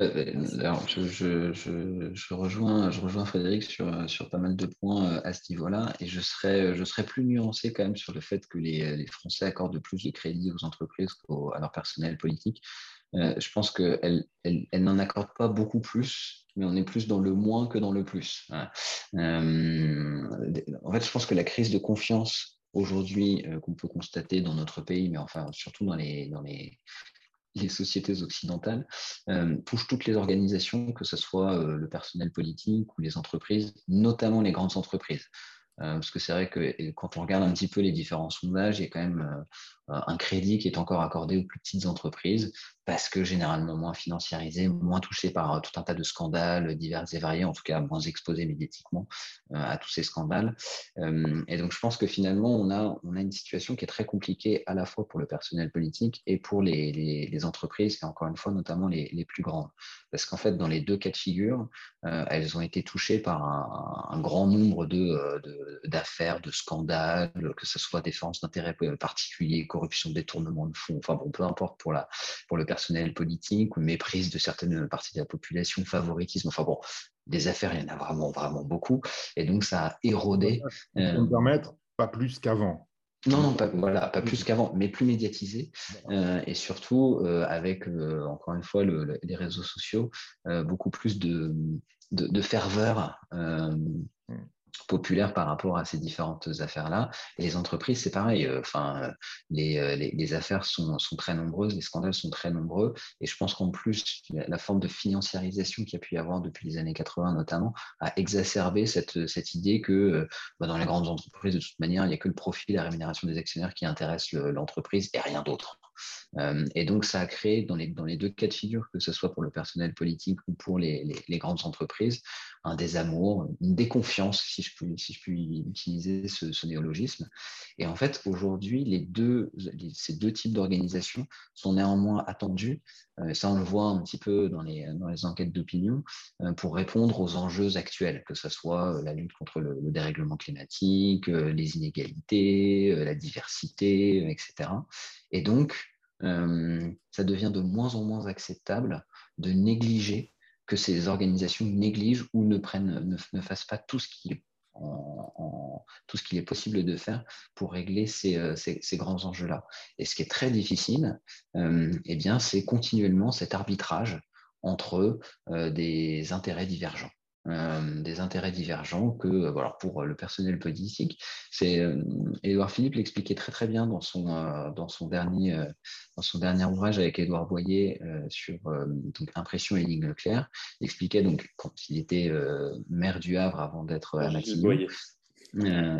Euh, alors, je, rejoins, je rejoins Frédéric sur, sur pas mal de points euh, à ce niveau-là, et je serais, je serais plus nuancé quand même sur le fait que les, Français accordent plus de crédit aux entreprises qu'à leur personnel politique. Euh, je pense qu'elles elles, elles, n'en accordent pas beaucoup plus, mais on est plus dans le moins que dans le plus. en fait, je pense que la crise de confiance aujourd'hui qu'on peut constater dans notre pays, mais enfin surtout dans les, dans les, les sociétés occidentales euh, touchent toutes les organisations, que ce soit euh, le personnel politique ou les entreprises, notamment les grandes entreprises. Euh, parce que c'est vrai que quand on regarde un petit peu les différents sondages, il y a quand même un crédit qui est encore accordé aux plus petites entreprises parce que généralement moins financiarisées, moins touchées par tout un tas de scandales divers et variés, en tout cas moins exposées médiatiquement à tous ces scandales. et donc je pense que finalement, on a, on a une situation qui est très compliquée à la fois pour le personnel politique et pour les, les, entreprises, et encore une fois, notamment les, les plus grandes. Parce qu'en fait, dans les deux cas de figure, elles ont été touchées par un, grand nombre d'affaires, de, de, scandales, que ce soit défense d'intérêts particuliers, corruption, détournement de fonds, enfin bon, peu importe pour, la, pour le personnel politique ou méprise de certaines parties de la population, favoritisme, enfin bon, des affaires, il y en a vraiment, vraiment beaucoup. Et donc, ça a érodé. Me euh, permettre, pas plus qu'avant. Non, non, pas, voilà, pas plus qu'avant, mais plus médiatisé. Euh, et surtout, euh, avec, encore une fois, les réseaux sociaux, beaucoup plus de, de, de ferveur. Populaire par rapport à ces différentes affaires-là. Et les entreprises, c'est pareil. Euh, enfin, euh, les, les, affaires sont, sont, très nombreuses, les scandales sont très nombreux. Et je pense qu'en plus, la, forme de financiarisation qu'il y a pu y avoir depuis les années 80 notamment a exacerbé cette, cette idée que euh, bah, dans les grandes entreprises, de toute manière, il n'y a que le profit, la rémunération des actionnaires qui intéresse l'entreprise et rien d'autre. Euh, et donc, ça a créé dans les, dans les deux cas de figure, que ce soit pour le personnel politique ou pour les, les, grandes entreprises, un désamour, une déconfiance, si je puis, si je puis utiliser ce, néologisme. Et en fait, aujourd'hui, les deux, ces deux types d'organisations sont néanmoins attendus. Euh, ça, on le voit un petit peu dans les, dans les enquêtes d'opinion, euh, pour répondre aux enjeux actuels, que ce soit la lutte contre le, le dérèglement climatique, les inégalités, la diversité, etc. Et donc, euh, ça devient de moins en moins acceptable de négliger, que ces organisations négligent ou ne, prennent, ne, fassent pas tout ce qu'il est possible de faire pour régler ces, euh, ces, grands enjeux-là. Et ce qui est très difficile, euh, eh bien, c'est continuellement cet arbitrage entre des intérêts divergents. Euh, des intérêts divergents que euh, voilà, pour le personnel politique. C'est Édouard euh, Philippe l'expliquait très très bien dans son, dans son, dernier, dans son dernier ouvrage avec Édouard Boyer sur donc, Impression et ligne claire. Il expliquait donc quand il était maire du Havre avant d'être à Matignon.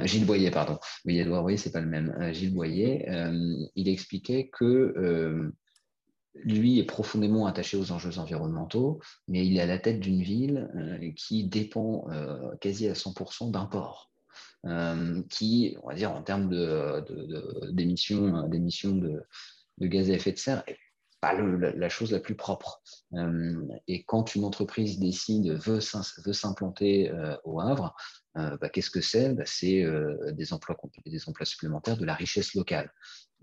Gilles Boyer, pardon. Oui, Édouard Boyer, c'est pas le même. Gilles Boyer, il expliquait que lui est profondément attaché aux enjeux environnementaux, mais il est à la tête d'une ville euh, qui dépend euh, quasi à 100% d'un port, euh, qui, on va dire, en termes d'émissions de, gaz à effet de serre, n'est pas la, chose la plus propre. et quand une entreprise décide, veut s'implanter au Havre, bah, qu'est-ce que c'est? Bah, C'est des, emplois, des emplois supplémentaires, de la richesse locale.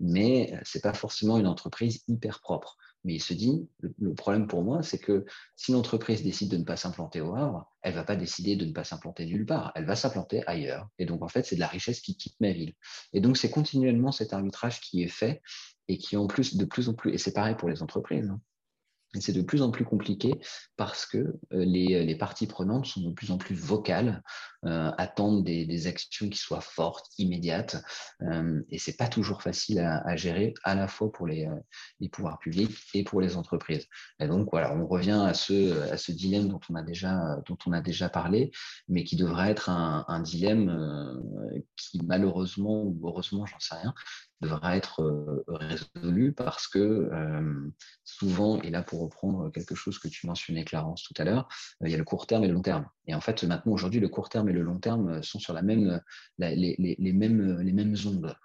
Mais ce n'est pas forcément une entreprise hyper propre. Mais il se dit, le, problème pour moi, c'est que si l'entreprise décide de ne pas s'implanter au Havre, elle ne va pas décider de ne pas s'implanter nulle part, elle va s'implanter ailleurs. Et donc, en fait, c'est de la richesse qui quitte ma ville. Et donc, c'est continuellement cet arbitrage qui est fait et qui, en plus, de plus en plus, et c'est pareil pour les entreprises, hein, c'est de plus en plus compliqué parce que euh, les, les, parties prenantes sont de plus en plus vocales, euh, attendent des, actions qui soient fortes, immédiates, euh, et c'est pas toujours facile à, gérer, à la fois pour les, euh, pouvoirs publics et pour les entreprises. Et donc voilà, on revient à ce, dilemme dont on a déjà, parlé, mais qui devrait être un, dilemme euh, qui malheureusement ou heureusement, j'en sais rien, devra être résolu parce que souvent, et là pour reprendre quelque chose que tu mentionnais, Clarence, tout à l'heure, il y a le court terme et le long terme. Et en fait, maintenant, aujourd'hui, le court terme et le long terme sont sur la même, les, mêmes, les mêmes ondes.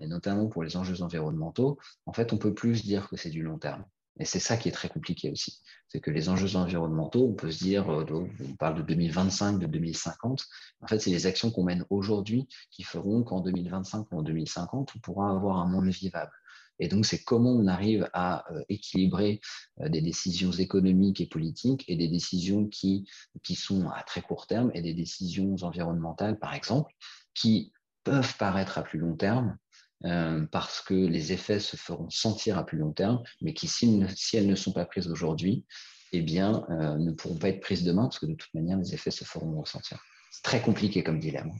et notamment pour les enjeux environnementaux, en fait, on peut plus dire que c'est du long terme. Et c'est ça qui est très compliqué aussi. C'est que les enjeux environnementaux, on peut se dire, euh, on parle de 2025, de 2050. En fait, c'est les actions qu'on mène aujourd'hui qui feront qu'en 2025 ou en 2050, on pourra avoir un monde vivable. Et donc, c'est comment on arrive à euh, équilibrer euh, des décisions économiques et politiques et des décisions qui, qui sont à très court terme et des décisions environnementales, par exemple, qui peuvent paraître à plus long terme, euh, parce que les effets se feront sentir à plus long terme, mais qui, si, elles ne sont pas prises aujourd'hui, eh bien, euh, ne pourront pas être prises demain, parce que de toute manière, les effets se feront ressentir. C'est très compliqué comme dilemme.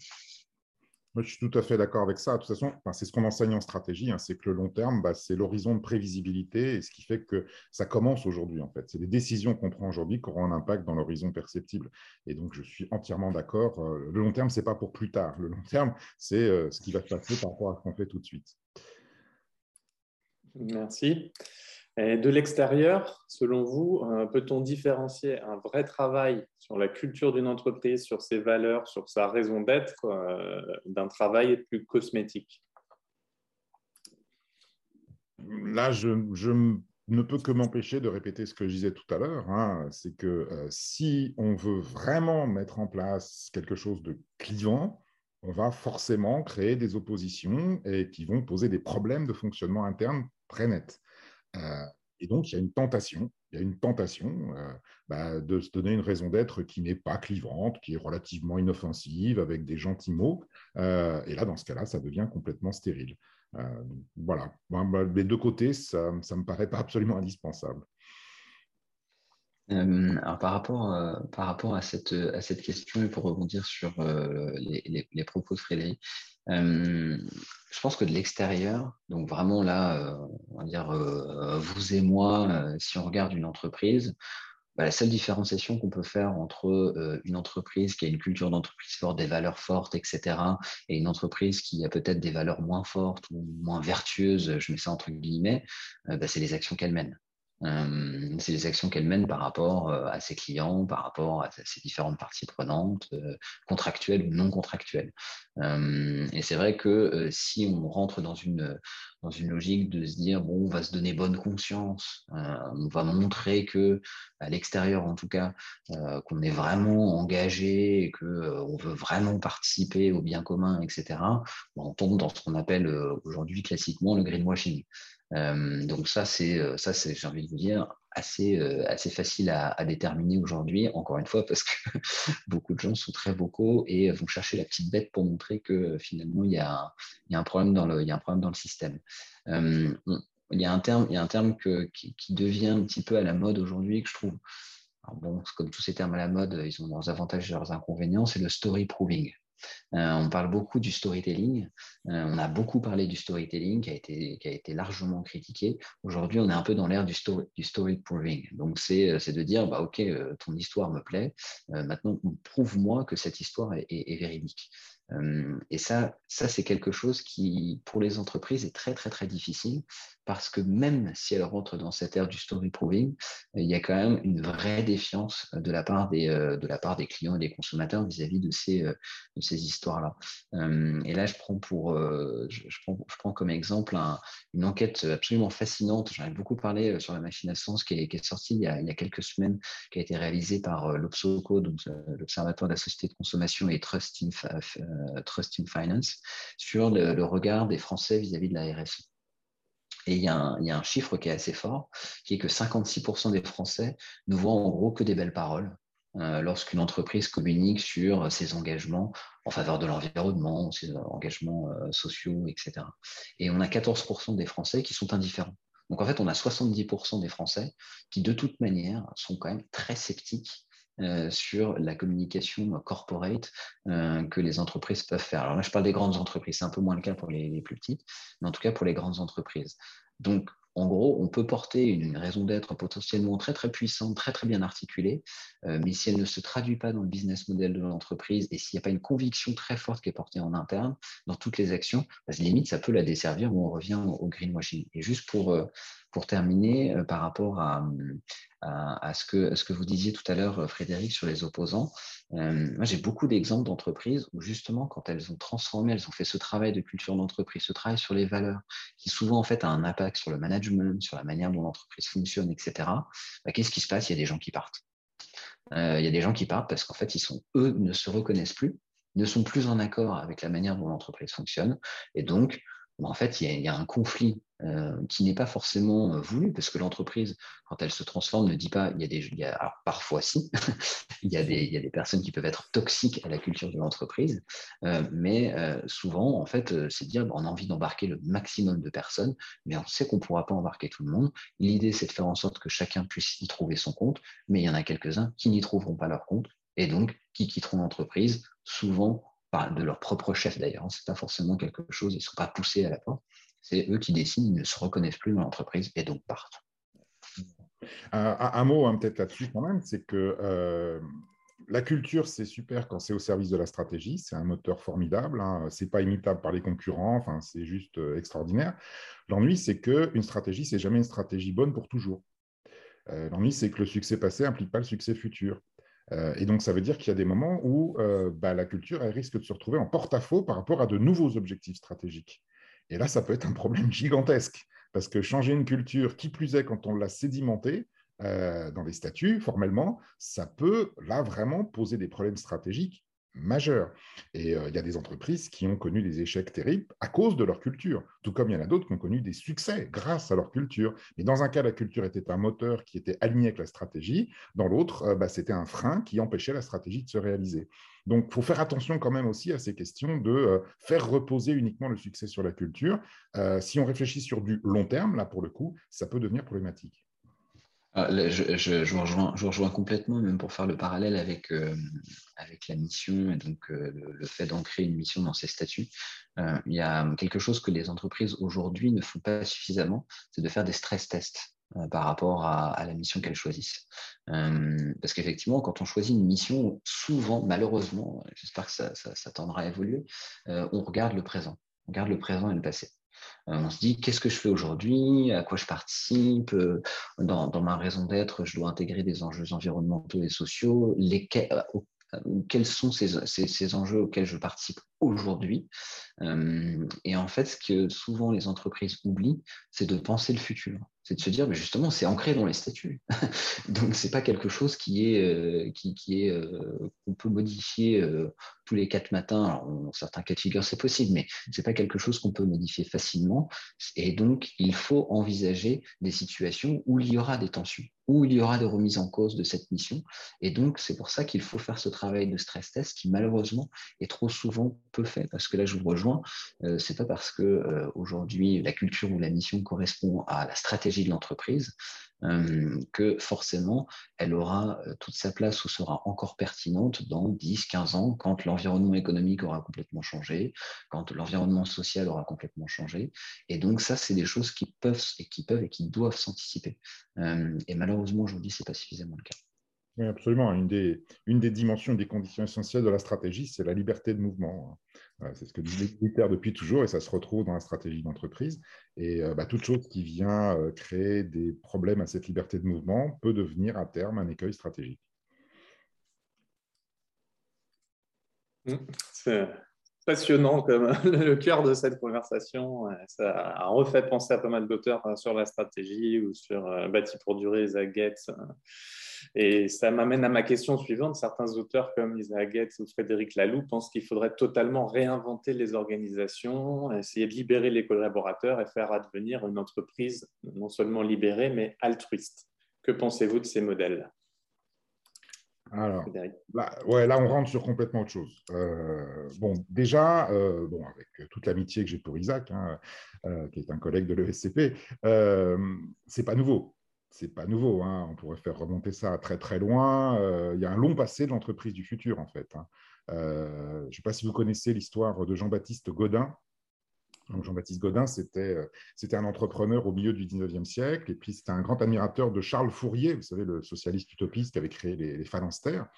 Moi, je suis tout à fait d'accord avec ça. De toute façon, c'est ce qu'on enseigne en stratégie, hein, c'est que le long terme, bah, c'est l'horizon de prévisibilité, et ce qui fait que ça commence aujourd'hui, en fait. C'est les décisions qu'on prend aujourd'hui qui auront un impact dans l'horizon perceptible. Et donc, je suis entièrement d'accord. Euh, le long terme, ce n'est pas pour plus tard. Le long terme, c'est euh, ce qui va se passer par rapport à ce qu'on fait tout de suite. Merci de l'extérieur, selon vous, euh, peut-on différencier un vrai travail sur la culture d'une entreprise, sur ses valeurs, sur sa raison d'être, euh, d'un travail plus cosmétique? Là, je, ne peux que m'empêcher de répéter ce que je disais tout à l'heure. Hein. C'est que euh, si on veut vraiment mettre en place quelque chose de clivant, on va forcément créer des oppositions et qui vont poser des problèmes de fonctionnement interne très nets. Euh, et donc, il y a une tentation, euh, bah, de se donner une raison d'être qui n'est pas clivante, qui est relativement inoffensive, avec des gentils mots. Euh, et là, dans ce cas-là, ça devient complètement stérile. voilà. les deux côtés, ça ne me paraît pas absolument indispensable. Alors par rapport, par rapport à, cette, à cette question et pour rebondir sur les, les, propos de Frédéric, euh, je pense que de l'extérieur, donc vraiment là, euh, on va dire euh, vous et moi, si on regarde une entreprise, bah, la seule différenciation qu'on peut faire entre une entreprise qui a une culture d'entreprise forte, des valeurs fortes, etc., et une entreprise qui a peut-être des valeurs moins fortes ou moins vertueuses, je mets ça entre guillemets, bah, c'est les actions qu'elle mène. Euh, c'est les actions qu'elle mène par rapport euh, à ses clients, par rapport à ses différentes parties prenantes, euh, contractuelles ou non contractuelles. et c'est vrai que si on rentre dans une, dans une logique de se dire, bon, on va se donner bonne conscience, on va montrer que, à l'extérieur en tout cas, qu'on est vraiment engagé et qu'on veut vraiment participer au bien commun, etc., on tombe dans ce qu'on appelle aujourd'hui classiquement le greenwashing. Euh, donc ça, c'est, euh, ça, c'est, j'ai envie de vous dire, assez, euh, assez facile à, déterminer aujourd'hui, encore une fois, parce que <laughs> beaucoup de gens sont très vocaux et vont chercher la petite bête pour montrer que finalement, il y a, il y a, un, problème dans le, il y a un problème dans le système. il y a un terme, il y a un terme que, qui, devient un petit peu à la mode aujourd'hui, que je trouve, bon, comme tous ces termes à la mode, ils ont leurs avantages et leurs inconvénients, c'est le story proving. Euh, on parle beaucoup du storytelling. Euh, on a beaucoup parlé du storytelling qui a été, qui a été largement critiqué. Aujourd'hui, on est un peu dans l'ère du story, proving. Donc, c'est de dire, bah, OK, euh, ton histoire me plaît. maintenant, prouve-moi que cette histoire est véridique. Euh, et ça, ça c'est quelque chose qui, pour les entreprises, est très, très, très difficile parce que même si elles rentrent dans cette ère du story proving, il y a quand même une vraie défiance de la part des, euh, de la part des clients et des consommateurs vis-à-vis de ces, euh, histoires-là. Et là, je prends, comme exemple une enquête absolument fascinante. J'en ai beaucoup parlé sur la machine à sens qui est, qui est sortie il y, a, quelques semaines, qui a été réalisée par l'Obsoco, donc l'Observatoire de la société de consommation et Trust in euh, Finance sur le, regard des Français vis-à-vis de la RSE. Et il y, a un, chiffre qui est assez fort, qui est que 56% des Français ne voient en gros que des belles paroles euh, lorsqu'une entreprise communique sur ses engagements en faveur de l'environnement, ses engagements euh, sociaux, etc. Et on a 14% des Français qui sont indifférents. Donc en fait, on a 70% des Français qui, de toute manière, sont quand même très sceptiques euh, sur la communication corporate euh, que les entreprises peuvent faire. Alors là, je parle des grandes entreprises, c'est un peu moins le cas pour les, plus petites, mais en tout cas pour les grandes entreprises. Donc, en gros, on peut porter une, raison d'être potentiellement très très puissante, très très bien articulée, euh, mais si elle ne se traduit pas dans le business model de l'entreprise et s'il n'y a pas une conviction très forte qui est portée en interne dans toutes les actions, bah, limite ça peut la desservir ou on revient au greenwashing. Et juste pour, pour terminer, euh, par rapport à, ce que, vous disiez tout à l'heure, Frédéric, sur les opposants, moi j'ai beaucoup d'exemples d'entreprises où justement quand elles ont transformé, elles ont fait ce travail de culture d'entreprise, ce travail sur les valeurs, qui souvent en fait a un impact sur le management sur la manière dont l'entreprise fonctionne, etc., bah, qu'est-ce qui se passe? Il y a des gens qui partent. Euh, il y a des gens qui partent parce qu'en fait, ils sont, eux ne se reconnaissent plus, ne sont plus en accord avec la manière dont l'entreprise fonctionne. Et donc, en fait, il y, a, un conflit euh, qui n'est pas forcément euh, voulu, parce que l'entreprise, quand elle se transforme, ne dit pas, il y a des, parfois si, <laughs> il, y a des, il y a des personnes qui peuvent être toxiques à la culture de l'entreprise, euh, mais souvent, en fait, c'est dire, on a envie d'embarquer le maximum de personnes, mais on sait qu'on ne pourra pas embarquer tout le monde. L'idée, c'est de faire en sorte que chacun puisse y trouver son compte, mais il y en a quelques-uns qui n'y trouveront pas leur compte, et donc qui quitteront l'entreprise, souvent de leur propre chef d'ailleurs. Hein. Ce n'est pas forcément quelque chose, ils ne sont pas poussés à la porte. C'est eux qui décident, ils ne se reconnaissent plus dans l'entreprise et donc partent. un, mot hein, peut-être là-dessus quand même, c'est que euh, la culture, c'est super quand c'est au service de la stratégie, c'est un moteur formidable, hein. ce n'est pas imitable par les concurrents, c'est juste euh, extraordinaire. L'ennui, c'est qu'une stratégie, c'est jamais une stratégie bonne pour toujours. Euh, l'ennui, c'est que le succès passé n'implique pas le succès futur. Et donc, ça veut dire qu'il y a des moments où bah, la culture elle risque de se retrouver en porte-à-faux par rapport à de nouveaux objectifs stratégiques. Et là, ça peut être un problème gigantesque, parce que changer une culture, qui plus est quand on l'a sédimentée euh, dans les statuts, formellement, ça peut là vraiment poser des problèmes stratégiques majeur. Et euh, il y a des entreprises qui ont connu des échecs terribles à cause de leur culture, tout comme il y en a d'autres qui ont connu des succès grâce à leur culture. Mais dans un cas, la culture était un moteur qui était aligné avec la stratégie, dans l'autre, euh, bah, c'était un frein qui empêchait la stratégie de se réaliser. Donc, il faut faire attention quand même aussi à ces questions de euh, faire reposer uniquement le succès sur la culture. si on réfléchit sur du long terme, là, pour le coup, ça peut devenir problématique. Ah, je, vous rejoins, complètement, même pour faire le parallèle avec, euh, la mission et donc euh, le, fait d'ancrer une mission dans ses statuts. Euh, il y a quelque chose que les entreprises aujourd'hui ne font pas suffisamment, c'est de faire des stress tests par rapport à, la mission qu'elles choisissent. parce qu'effectivement, quand on choisit une mission, souvent, malheureusement, j'espère que ça, ça, tendra à évoluer, on regarde le présent, on regarde le présent et le passé. Euh, on se dit qu'est-ce que je fais aujourd'hui, à quoi je participe, euh, dans, ma raison d'être, je dois intégrer des enjeux environnementaux et sociaux, euh, quels sont ces, enjeux auxquels je participe aujourd'hui? et en fait, ce que souvent les entreprises oublient, c'est de penser le futur c'est de se dire, mais justement, c'est ancré dans les statuts. <laughs> Donc, ce n'est pas quelque chose qui est, euh, qui, est euh, qu'on peut modifier euh, tous les quatre matins. Alors, en certains cas de figure, c'est possible, mais ce n'est pas quelque chose qu'on peut modifier facilement. Et donc, il faut envisager des situations où il y aura des tensions, où il y aura des remises en cause de cette mission. Et donc, c'est pour ça qu'il faut faire ce travail de stress test qui, malheureusement, est trop souvent peu fait. Parce que là, je vous rejoins, c'est pas parce que aujourd'hui la culture ou la mission correspond à la stratégie de l'entreprise, euh, que forcément, elle aura euh, toute sa place ou sera encore pertinente dans 10, 15 ans, quand l'environnement économique aura complètement changé, quand l'environnement social aura complètement changé. Et donc, ça, c'est des choses qui peuvent et qui peuvent et qui doivent s'anticiper. Euh, et malheureusement, aujourd'hui, ce n'est pas suffisamment le cas. Oui, absolument. Une des, une des dimensions, des conditions essentielles de la stratégie, c'est la liberté de mouvement. C'est ce que dit l'éditeur depuis toujours et ça se retrouve dans la stratégie d'entreprise. Et euh, bah, toute chose qui vient euh, créer des problèmes à cette liberté de mouvement peut devenir à terme un écueil stratégique. Mmh. C'est passionnant comme <laughs> le cœur de cette conversation. Ça a refait penser à pas mal d'auteurs hein, sur la stratégie ou sur euh, Bâti pour durer, Zach et ça m'amène à ma question suivante. Certains auteurs comme Isaac Getz ou Frédéric Laloux pensent qu'il faudrait totalement réinventer les organisations, essayer de libérer les collaborateurs et faire advenir une entreprise non seulement libérée, mais altruiste. Que pensez-vous de ces modèles alors, là, ouais, là, on rentre sur complètement autre chose. Euh, bon, déjà, euh, bon, avec toute l'amitié que j'ai pour Isaac, hein, euh, qui est un collègue de l'ESCP, c'est pas nouveau c'est pas nouveau. Hein. On pourrait faire remonter ça très très loin. Euh, il y a un long passé de l'entreprise du futur, en fait. Hein. Euh, je ne sais pas si vous connaissez l'histoire de Jean-Baptiste Godin. Jean-Baptiste Godin, c'était un entrepreneur au milieu du 19e siècle, et puis c'était un grand admirateur de Charles Fourier, vous savez, le socialiste utopiste qui avait créé les, les phalanstères.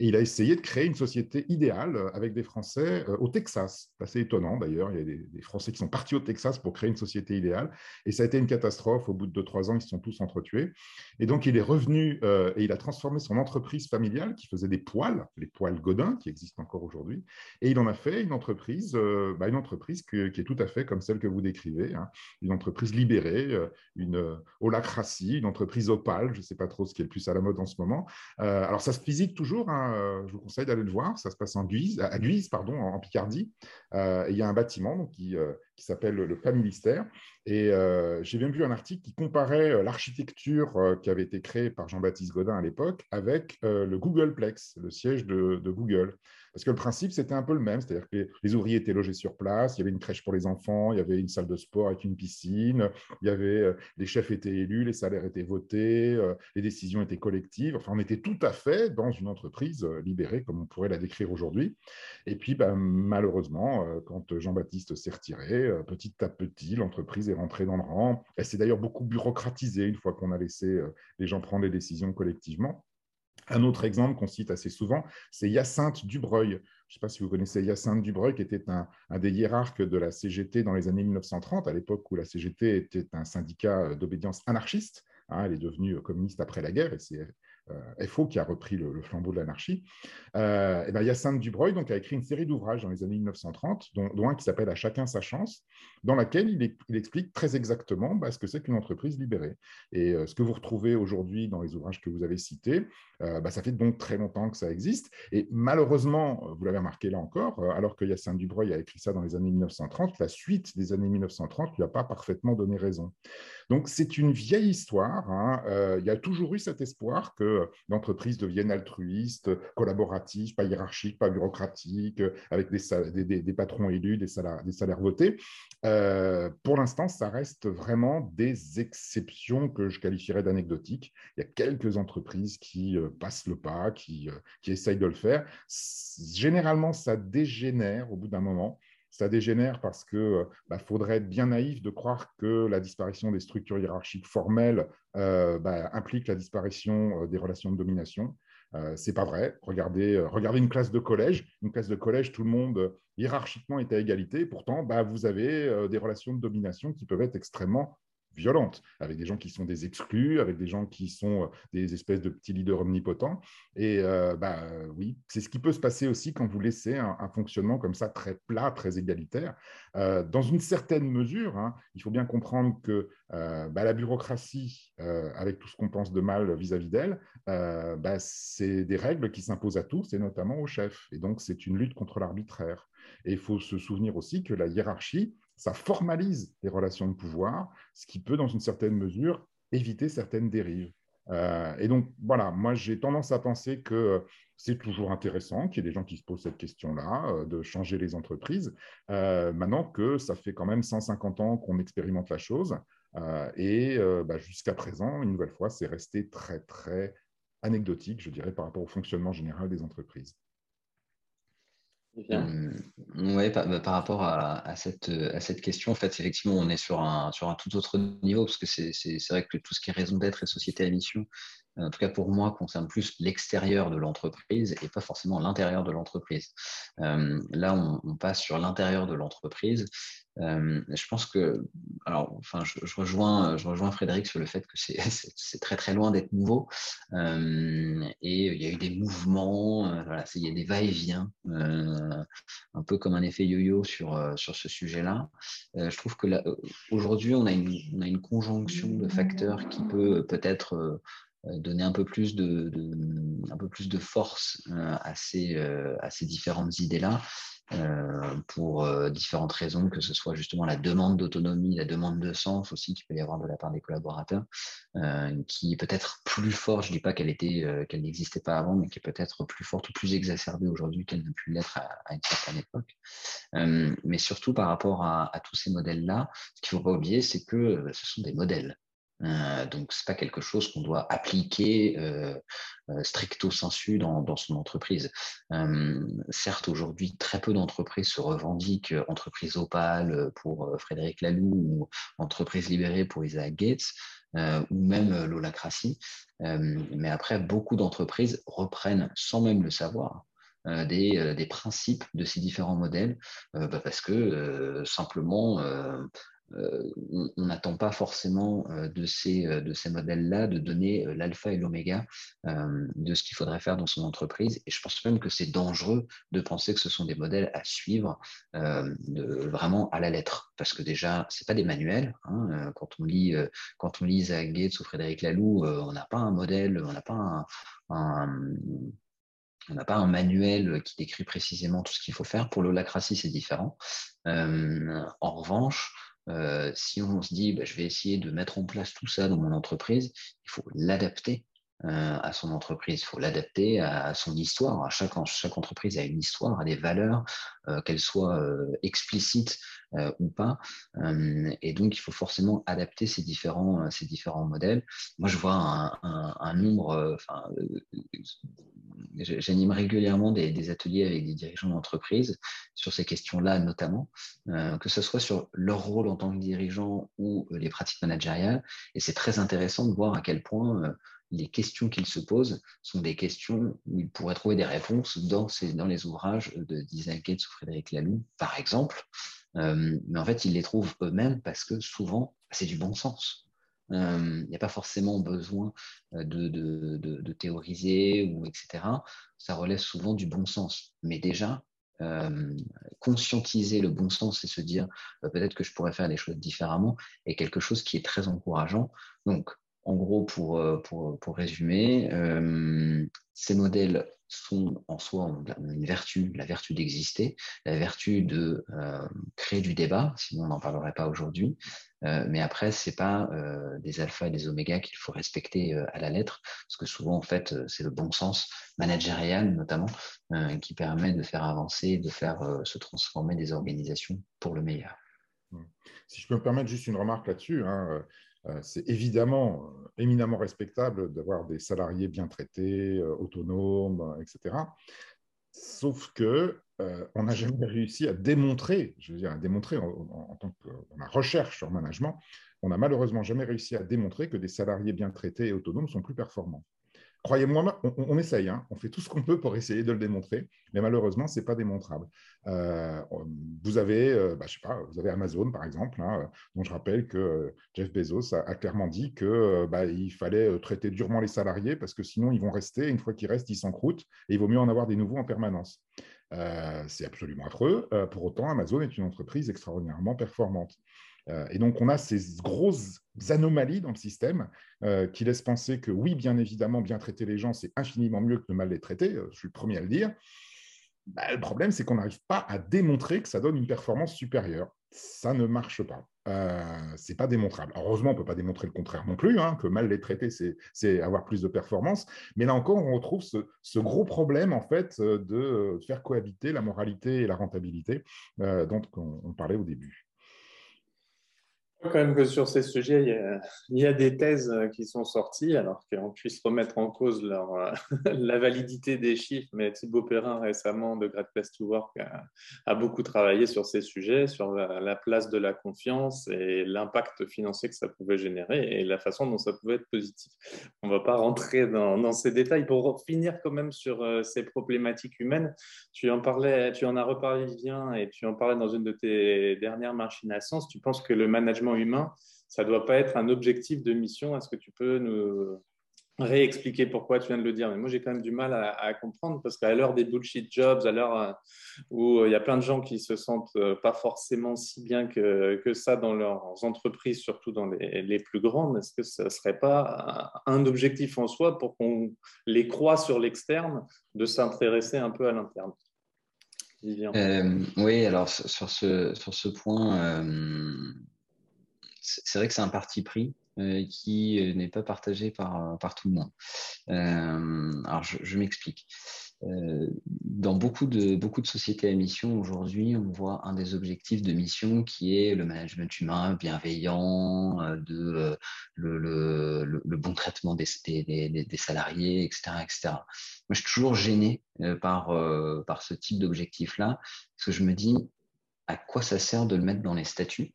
Et il a essayé de créer une société idéale euh, avec des Français euh, au Texas. C'est assez étonnant d'ailleurs. Il y a des, Français qui sont partis au Texas pour créer une société idéale. Et ça a été une catastrophe. Au bout de 2-3 ans, ils se sont tous entretués. Et donc, il est revenu euh, et il a transformé son entreprise familiale qui faisait des poils, les poils Godin, qui existent encore aujourd'hui. Et il en a fait une entreprise, bah, une entreprise qui est tout à fait comme celle que vous décrivez, hein. une entreprise libérée, une holacratie, une entreprise opale. Je ne sais pas trop ce qui est le plus à la mode en ce moment. alors, ça se physique toujours. Hein, euh, je vous conseille d'aller le voir. Ça se passe en Guise, à Guise, pardon, en Picardie. Euh, il y a un bâtiment qui, euh, qui s'appelle le Ministère. Et j'ai même vu un article qui comparait l'architecture qui avait été créée par Jean-Baptiste Godin à l'époque avec le Googleplex, le siège de, Google. Parce que le principe, c'était un peu le même, c'est-à-dire que les ouvriers étaient logés sur place, il y avait une crèche pour les enfants, il y avait une salle de sport avec une piscine, il y avait, euh, les chefs étaient élus, les salaires étaient votés, euh, les décisions étaient collectives. Enfin, on était tout à fait dans une entreprise euh, libérée, comme on pourrait la décrire aujourd'hui. Et puis, ben, malheureusement, quand Jean-Baptiste s'est retiré, petit à petit, l'entreprise est rentrée dans le rang. Elle s'est d'ailleurs beaucoup bureaucratisée une fois qu'on a laissé les gens prendre les décisions collectivement. Un autre exemple qu'on cite assez souvent, c'est Hyacinthe Dubreuil. Je ne sais pas si vous connaissez Hyacinthe Dubreuil, qui était un, des hiérarques de la CGT dans les années 1930, à l'époque où la CGT était un syndicat d'obédience anarchiste. Hein, elle est devenue communiste après la guerre et c'est euh, FO qui a repris le, flambeau de l'anarchie. Euh, et ben, Hyacinthe Dubreuil donc, a écrit une série d'ouvrages dans les années 1930, dont, un qui s'appelle À chacun sa chance, dans laquelle il, explique très exactement bah, ce que c'est qu'une entreprise libérée. Et euh, ce que vous retrouvez aujourd'hui dans les ouvrages que vous avez cités, euh, bah, ça fait donc très longtemps que ça existe. Et malheureusement, vous l'avez remarqué là encore, alors que Hyacinthe Dubreuil a écrit ça dans les années 1930, la suite des années 1930 lui a pas parfaitement donné raison. Donc c'est une vieille histoire. Hein. il y a toujours eu cet espoir que l'entreprise devienne altruiste, collaborative, pas hiérarchique, pas bureaucratique, avec des, des, patrons élus, des salaires, des salaires votés. Euh, pour l'instant, ça reste vraiment des exceptions que je qualifierais d'anecdotiques. Il y a quelques entreprises qui euh, passent le pas, qui, euh, qui essayent de le faire. Généralement, ça dégénère au bout d'un moment ça dégénère parce que bah, faudrait être bien naïf de croire que la disparition des structures hiérarchiques formelles euh, bah, implique la disparition euh, des relations de domination. Euh, c'est pas vrai. Regardez, regardez une classe de collège. Une classe de collège, tout le monde hiérarchiquement est à égalité. Pourtant, bah, vous avez des relations de domination qui peuvent être extrêmement violente, avec des gens qui sont des exclus, avec des gens qui sont euh, des espèces de petits leaders omnipotents. Et euh, bah, oui, c'est ce qui peut se passer aussi quand vous laissez un, fonctionnement comme ça très plat, très égalitaire. Euh, dans une certaine mesure, hein, il faut bien comprendre que bah, la bureaucratie, avec tout ce qu'on pense de mal vis-à-vis d'elle, bah, c'est des règles qui s'imposent à tous, et notamment aux chefs. Et donc, c'est une lutte contre l'arbitraire. Et il faut se souvenir aussi que la hiérarchie, ça formalise les relations de pouvoir, ce qui peut, dans une certaine mesure, éviter certaines dérives. Euh, et donc, voilà, moi, j'ai tendance à penser que c'est toujours intéressant qu'il y ait des gens qui se posent cette question-là, euh, de changer les entreprises, euh, maintenant que ça fait quand même 150 ans qu'on expérimente la chose. et bah, jusqu'à présent, une nouvelle fois, c'est resté très, très anecdotique, je dirais, par rapport au fonctionnement général des entreprises. Euh, oui, par, bah, par, rapport à, cette, à cette question, en fait, effectivement, on est sur un, sur un tout autre niveau, parce que c'est vrai que tout ce qui est raison d'être et société à mission, en tout cas pour moi, concerne plus l'extérieur de l'entreprise et pas forcément l'intérieur de l'entreprise. Euh, là, on, passe sur l'intérieur de l'entreprise euh, je pense que, alors, enfin, je, rejoins, je rejoins Frédéric sur le fait que <laughs> c'est très très loin d'être nouveau. Euh, et il y a eu des mouvements, euh, il y a des va-et-vient, un peu comme un effet yo-yo sur sur ce sujet-là. je trouve que aujourd'hui, on on a une conjonction de facteurs qui peut peut-être donner un peu plus de, un peu plus de force à ces à ces différentes idées là euh, pour euh, différentes raisons, que ce soit justement la demande d'autonomie, la demande de sens aussi qu'il peut y avoir de la part des collaborateurs, euh, qui est peut-être plus forte. Je dis pas qu'elle était, qu'elle n'existait pas avant, mais qui est peut-être plus forte ou plus exacerbée aujourd'hui qu'elle n'a pu l'être à, une certaine époque. mais surtout par rapport à, à tous ces modèles-là, ce qu'il faut pas oublier, c'est que ce sont des modèles. Euh, donc, ce n'est pas quelque chose qu'on doit appliquer euh, euh, stricto sensu dans, son entreprise. certes, aujourd'hui, très peu d'entreprises se revendiquent entreprise opale pour Frédéric Laloux ou entreprise libérée pour Isaac Gates ou même l'holacratie. mais après, beaucoup d'entreprises reprennent, sans même le savoir, des, des, principes de ces différents modèles bah parce que simplement on n'attend pas forcément euh, de ces, euh, de ces modèles-là de donner l'alpha et l'oméga de ce qu'il faudrait faire dans son entreprise. Et je pense même que c'est dangereux de penser que ce sont des modèles à suivre vraiment à la lettre. Parce que déjà, ce pas des manuels. Hein, quand, on lit, quand on lit Isaac Gates ou Frédéric Laloux, on n'a pas un modèle, on n'a pas un, on n'a pas un manuel qui décrit précisément tout ce qu'il faut faire. Pour l'holacratie, c'est différent. en revanche, euh, si on se dit, bah, je vais essayer de mettre en place tout ça dans mon entreprise, il faut l'adapter. euh, à son entreprise, il faut l'adapter à, son histoire. chaque, entreprise a une histoire, a des valeurs, euh, qu'elles soient explicites ou pas. et donc, il faut forcément adapter ces différents, ces différents modèles. Moi, je vois un, un nombre, j'anime régulièrement des, ateliers avec des dirigeants d'entreprise sur ces questions-là notamment, euh, que ce soit sur leur rôle en tant que dirigeant ou euh, les pratiques managériales. Et c'est très intéressant de voir à quel point euh, les questions qu'ils se posent sont des questions où ils pourraient trouver des réponses dans, dans les ouvrages de Isaac Gates ou Frédéric Laloux, par exemple. mais en fait, ils les trouvent eux-mêmes parce que souvent, c'est du bon sens. Euh, il n'y a pas forcément besoin euh, de, théoriser ou etc. Ça relève souvent du bon sens. Mais déjà, euh, conscientiser le bon sens et se dire peut-être que je pourrais faire des choses différemment est quelque chose qui est très encourageant. Donc, en gros, pour, pour, pour résumer, ces modèles sont en soi une vertu, la vertu d'exister, la vertu de créer du débat, sinon on n'en parlerait pas aujourd'hui, euh, mais après, ce n'est pas euh, des alphas et des omégas qu'il faut respecter euh, à la lettre, parce que souvent, en fait, c'est le bon sens managérial, notamment, qui permet de faire avancer, de faire se transformer des organisations pour le meilleur. Mmh. Si je peux me permettre juste une remarque là-dessus, hein, c'est évidemment éminemment respectable d'avoir des salariés bien traités, autonomes, etc. Sauf que euh, on n'a jamais réussi à démontrer, je veux dire, à démontrer en, tant que dans recherche sur management, on n'a malheureusement jamais réussi à démontrer que des salariés bien traités et autonomes sont plus performants. Croyez-moi, on, essaye, hein. on fait tout ce qu'on peut pour essayer de le démontrer, mais malheureusement, ce n'est pas démontrable. Euh, vous, avez, euh, bah, je sais pas, vous avez Amazon, par exemple, hein, dont je rappelle que Jeff Bezos a, clairement dit qu'il bah, fallait traiter durement les salariés parce que sinon, ils vont rester, une fois qu'ils restent, ils s'encroutent, et il vaut mieux en avoir des nouveaux en permanence. Euh, c'est absolument affreux. Euh, pour autant, Amazon est une entreprise extraordinairement performante. Euh, et donc, on a ces grosses anomalies dans le système qui laissent penser que oui, bien évidemment, bien traiter les gens, c'est infiniment mieux que de mal les traiter. je suis le premier à le dire. Bah, le problème, c'est qu'on n'arrive pas à démontrer que ça donne une performance supérieure. Ça ne marche pas. Euh, c'est pas démontrable. heureusement, on ne peut pas démontrer le contraire non plus, hein, que mal les traiter, c'est avoir plus de performance. Mais là encore, on retrouve ce, gros problème en fait de faire cohabiter la moralité et la rentabilité euh, dont on parlait au début quand même que sur ces sujets, il y, a, des thèses euh, qui sont sorties, alors qu'on puisse remettre en cause euh, <laughs> la validité des chiffres. Mais Thibaut Perrin, récemment, de Great Place to Work, a, beaucoup travaillé sur ces sujets, sur la, place de la confiance et l'impact financier que ça pouvait générer et la façon dont ça pouvait être positif. On ne va pas rentrer dans, ces détails. Pour finir quand même sur euh, ces problématiques humaines, tu en, parlais, tu en as reparlé, Vivien, et tu en parlais dans une de tes dernières machines à sens. Tu penses que le management humain, ça ne doit pas être un objectif de mission. Est-ce que tu peux nous réexpliquer pourquoi tu viens de le dire? Mais moi, j'ai quand même du mal à, comprendre parce qu'à l'heure des bullshit jobs, à l'heure euh, où euh, il y a plein de gens qui se sentent euh, pas forcément si bien que, ça dans leurs entreprises, surtout dans les, plus grandes, est-ce que ce ne serait pas un objectif en soi pour qu'on les croit sur l'externe de s'intéresser un peu à l'interne? Oui, alors sur ce, sur ce point, c'est vrai que c'est un parti pris euh, qui euh, n'est pas partagé par, par tout le monde. Euh, alors, je, m'explique. dans beaucoup de, beaucoup de sociétés à mission aujourd'hui, on voit un des objectifs de mission qui est le management humain bienveillant, de, le, le, bon traitement des, des, des, salariés, etc., etc. Moi, je suis toujours gêné par, par ce type d'objectif-là, parce que je me dis, à quoi ça sert de le mettre dans les statuts?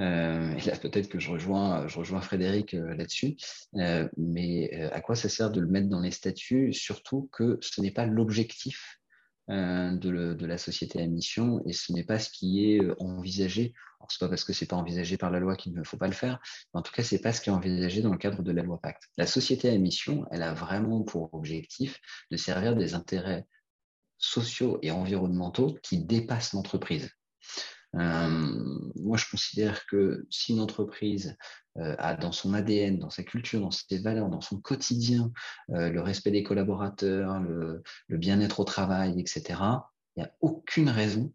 Euh, et là, peut-être que je rejoins, Frédéric euh, là-dessus. Euh, mais à quoi ça sert de le mettre dans les statuts Surtout que ce n'est pas l'objectif de, la société à mission et ce n'est pas ce qui est envisagé. Alors, n'est pas parce que c'est pas envisagé par la loi qu'il ne faut pas le faire, mais en tout cas, c'est pas ce qui est envisagé dans le cadre de la loi Pacte. La société à mission, elle a vraiment pour objectif de servir des intérêts sociaux et environnementaux qui dépassent l'entreprise. Euh, moi, je considère que si une entreprise euh, a dans son ADN, dans sa culture, dans ses valeurs, dans son quotidien, euh, le respect des collaborateurs, le, bien-être au travail, etc., il n'y a aucune raison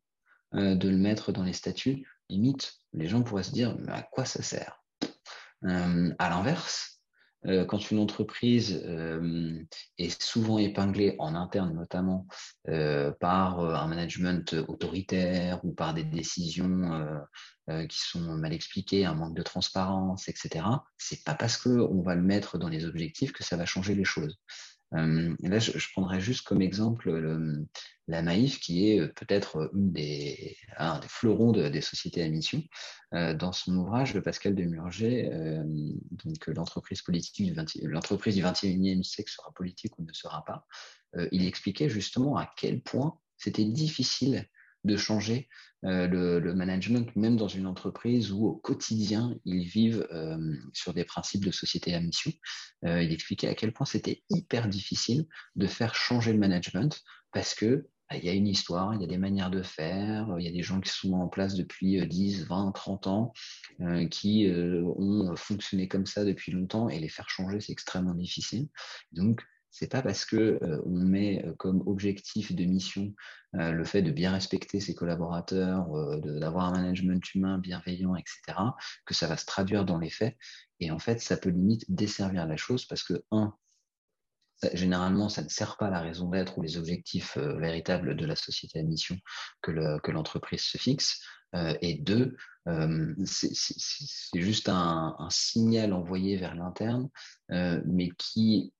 de le mettre dans les statuts. Limite, les gens pourraient se dire, mais à quoi ça sert? À l'inverse, euh, quand une entreprise euh, est souvent épinglée en interne notamment euh, par un management autoritaire ou par des décisions qui sont mal expliquées, un manque de transparence, etc., c'est pas parce qu'on va le mettre dans les objectifs que ça va changer les choses. Euh, là, je, prendrais juste comme exemple la Maïf, qui est euh, peut-être euh, un des fleurons des sociétés à mission. dans son ouvrage, de Pascal Demurger, donc l'entreprise politique l'entreprise du 21e siècle sera politique ou ne sera pas, il expliquait justement à quel point c'était difficile de changer euh, le, management, même dans une entreprise où au quotidien, ils vivent euh, sur des principes de société à mission. Euh, il expliquait à quel point c'était hyper difficile de faire changer le management parce que bah, il y a une histoire, il y a des manières de faire, il y a des gens qui sont en place depuis 10, 20, 30 ans, qui ont fonctionné comme ça depuis longtemps et les faire changer, c'est extrêmement difficile. Donc, c'est pas parce que euh, on met euh, comme objectif de mission euh, le fait de bien respecter ses collaborateurs, d'avoir un management humain bienveillant, etc., que ça va se traduire dans les faits. Et en fait, ça peut limite desservir la chose parce que un, généralement, ça ne sert pas la raison d'être ou les objectifs véritables de la société à mission que l'entreprise se fixe. et deux, c'est juste un, un, signal envoyé vers l'interne, mais qui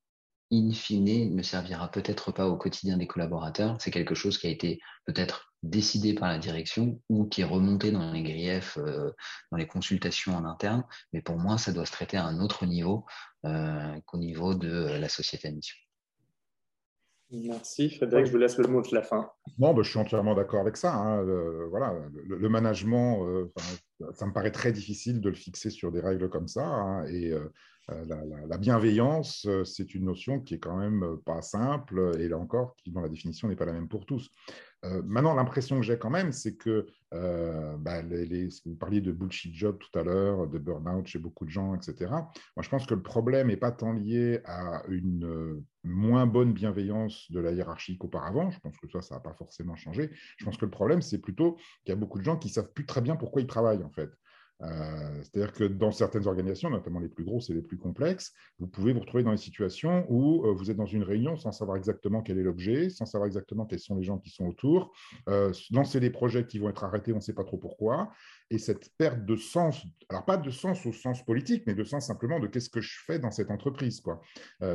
in fine, ne servira peut-être pas au quotidien des collaborateurs. C'est quelque chose qui a été peut-être décidé par la direction ou qui est remonté dans les griefs, euh, dans les consultations en interne. Mais pour moi, ça doit se traiter à un autre niveau euh, qu'au niveau de la société à mission. Merci Frédéric, je vous laisse le mot de la fin. Bon, ben, je suis entièrement d'accord avec ça. Hein. voilà, le, management, euh, ça me paraît très difficile de le fixer sur des règles comme ça. Hein, et euh, la, bienveillance, euh, c'est une notion qui est quand même euh, pas simple et là encore, qui, dont la définition n'est pas la même pour tous. maintenant, l'impression que j'ai quand même, c'est que bah, vous parliez de bullshit job tout à l'heure, de burn-out chez beaucoup de gens, etc. Moi, je pense que le problème n'est pas tant lié à une moins bonne bienveillance de la hiérarchie qu'auparavant. Je pense que ça, ça n'a pas forcément changé. Je pense que le problème, c'est plutôt qu'il y a beaucoup de gens qui savent plus très bien pourquoi ils travaillent, en fait. Euh, c'est-à-dire que dans certaines organisations, notamment les plus grosses et les plus complexes, vous pouvez vous retrouver dans des situations où euh, vous êtes dans une réunion sans savoir exactement quel est l'objet, sans savoir exactement quels sont les gens qui sont autour, euh, lancer des projets qui vont être arrêtés, on ne sait pas trop pourquoi, et cette perte de sens, alors pas de sens au sens politique, mais de sens simplement de qu'est-ce que je fais dans cette entreprise. Quoi.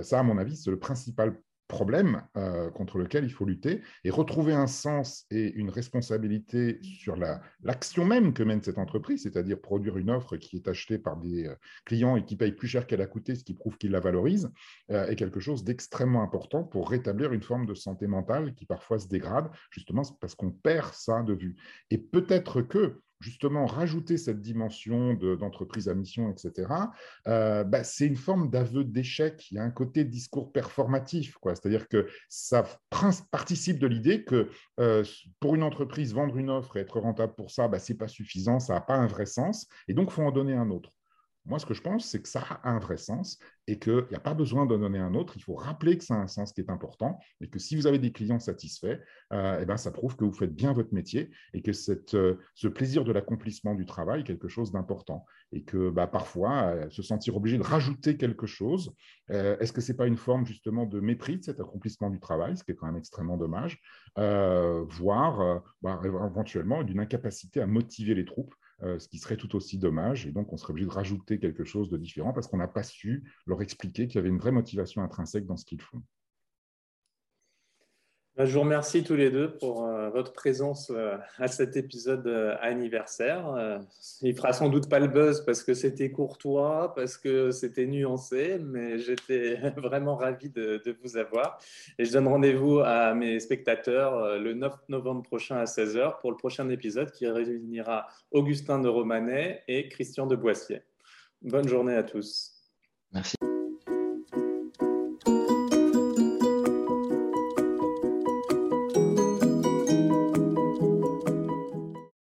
ça, à mon avis, c'est le principal problème euh, contre lequel il faut lutter et retrouver un sens et une responsabilité sur l'action même que mène cette entreprise, c'est-à-dire produire une offre qui est achetée par des euh, clients et qui paye plus cher qu'elle a coûté, ce qui prouve qu'il la valorise, euh, est quelque chose d'extrêmement important pour rétablir une forme de santé mentale qui parfois se dégrade, justement parce qu'on perd ça de vue. Et peut-être que justement rajouter cette dimension d'entreprise à mission, etc., euh, bah, c'est une forme d'aveu d'échec. Il y a un côté discours performatif, c'est-à-dire que ça participe de l'idée que euh, pour une entreprise, vendre une offre et être rentable pour ça, bah, ce n'est pas suffisant, ça n'a pas un vrai sens, et donc il faut en donner un autre. Moi, ce que je pense, c'est que ça a un vrai sens et qu'il n'y a pas besoin d'en donner un autre. Il faut rappeler que ça a un sens qui est important et que si vous avez des clients satisfaits, euh, eh ben, ça prouve que vous faites bien votre métier et que cette, euh, ce plaisir de l'accomplissement du travail est quelque chose d'important. Et que bah, parfois, euh, se sentir obligé de rajouter quelque chose, est-ce que ce n'est pas une forme justement de mépris de cet accomplissement du travail, ce qui est quand même extrêmement dommage, voire bah, éventuellement d'une incapacité à motiver les troupes euh, ce qui serait tout aussi dommage. Et donc, on serait obligé de rajouter quelque chose de différent parce qu'on n'a pas su leur expliquer qu'il y avait une vraie motivation intrinsèque dans ce qu'ils font. Bah, je vous remercie tous les deux pour euh, votre présence euh, à cet épisode euh, anniversaire. il fera sans doute pas le buzz parce que c'était courtois, parce que c'était nuancé, mais j'étais <laughs> vraiment ravi de, de, vous avoir. Et je donne rendez-vous à mes spectateurs le 9 novembre prochain à 16h pour le prochain épisode qui réunira Augustin de Romanet et Christian de Boissier. Bonne journée à tous. Merci.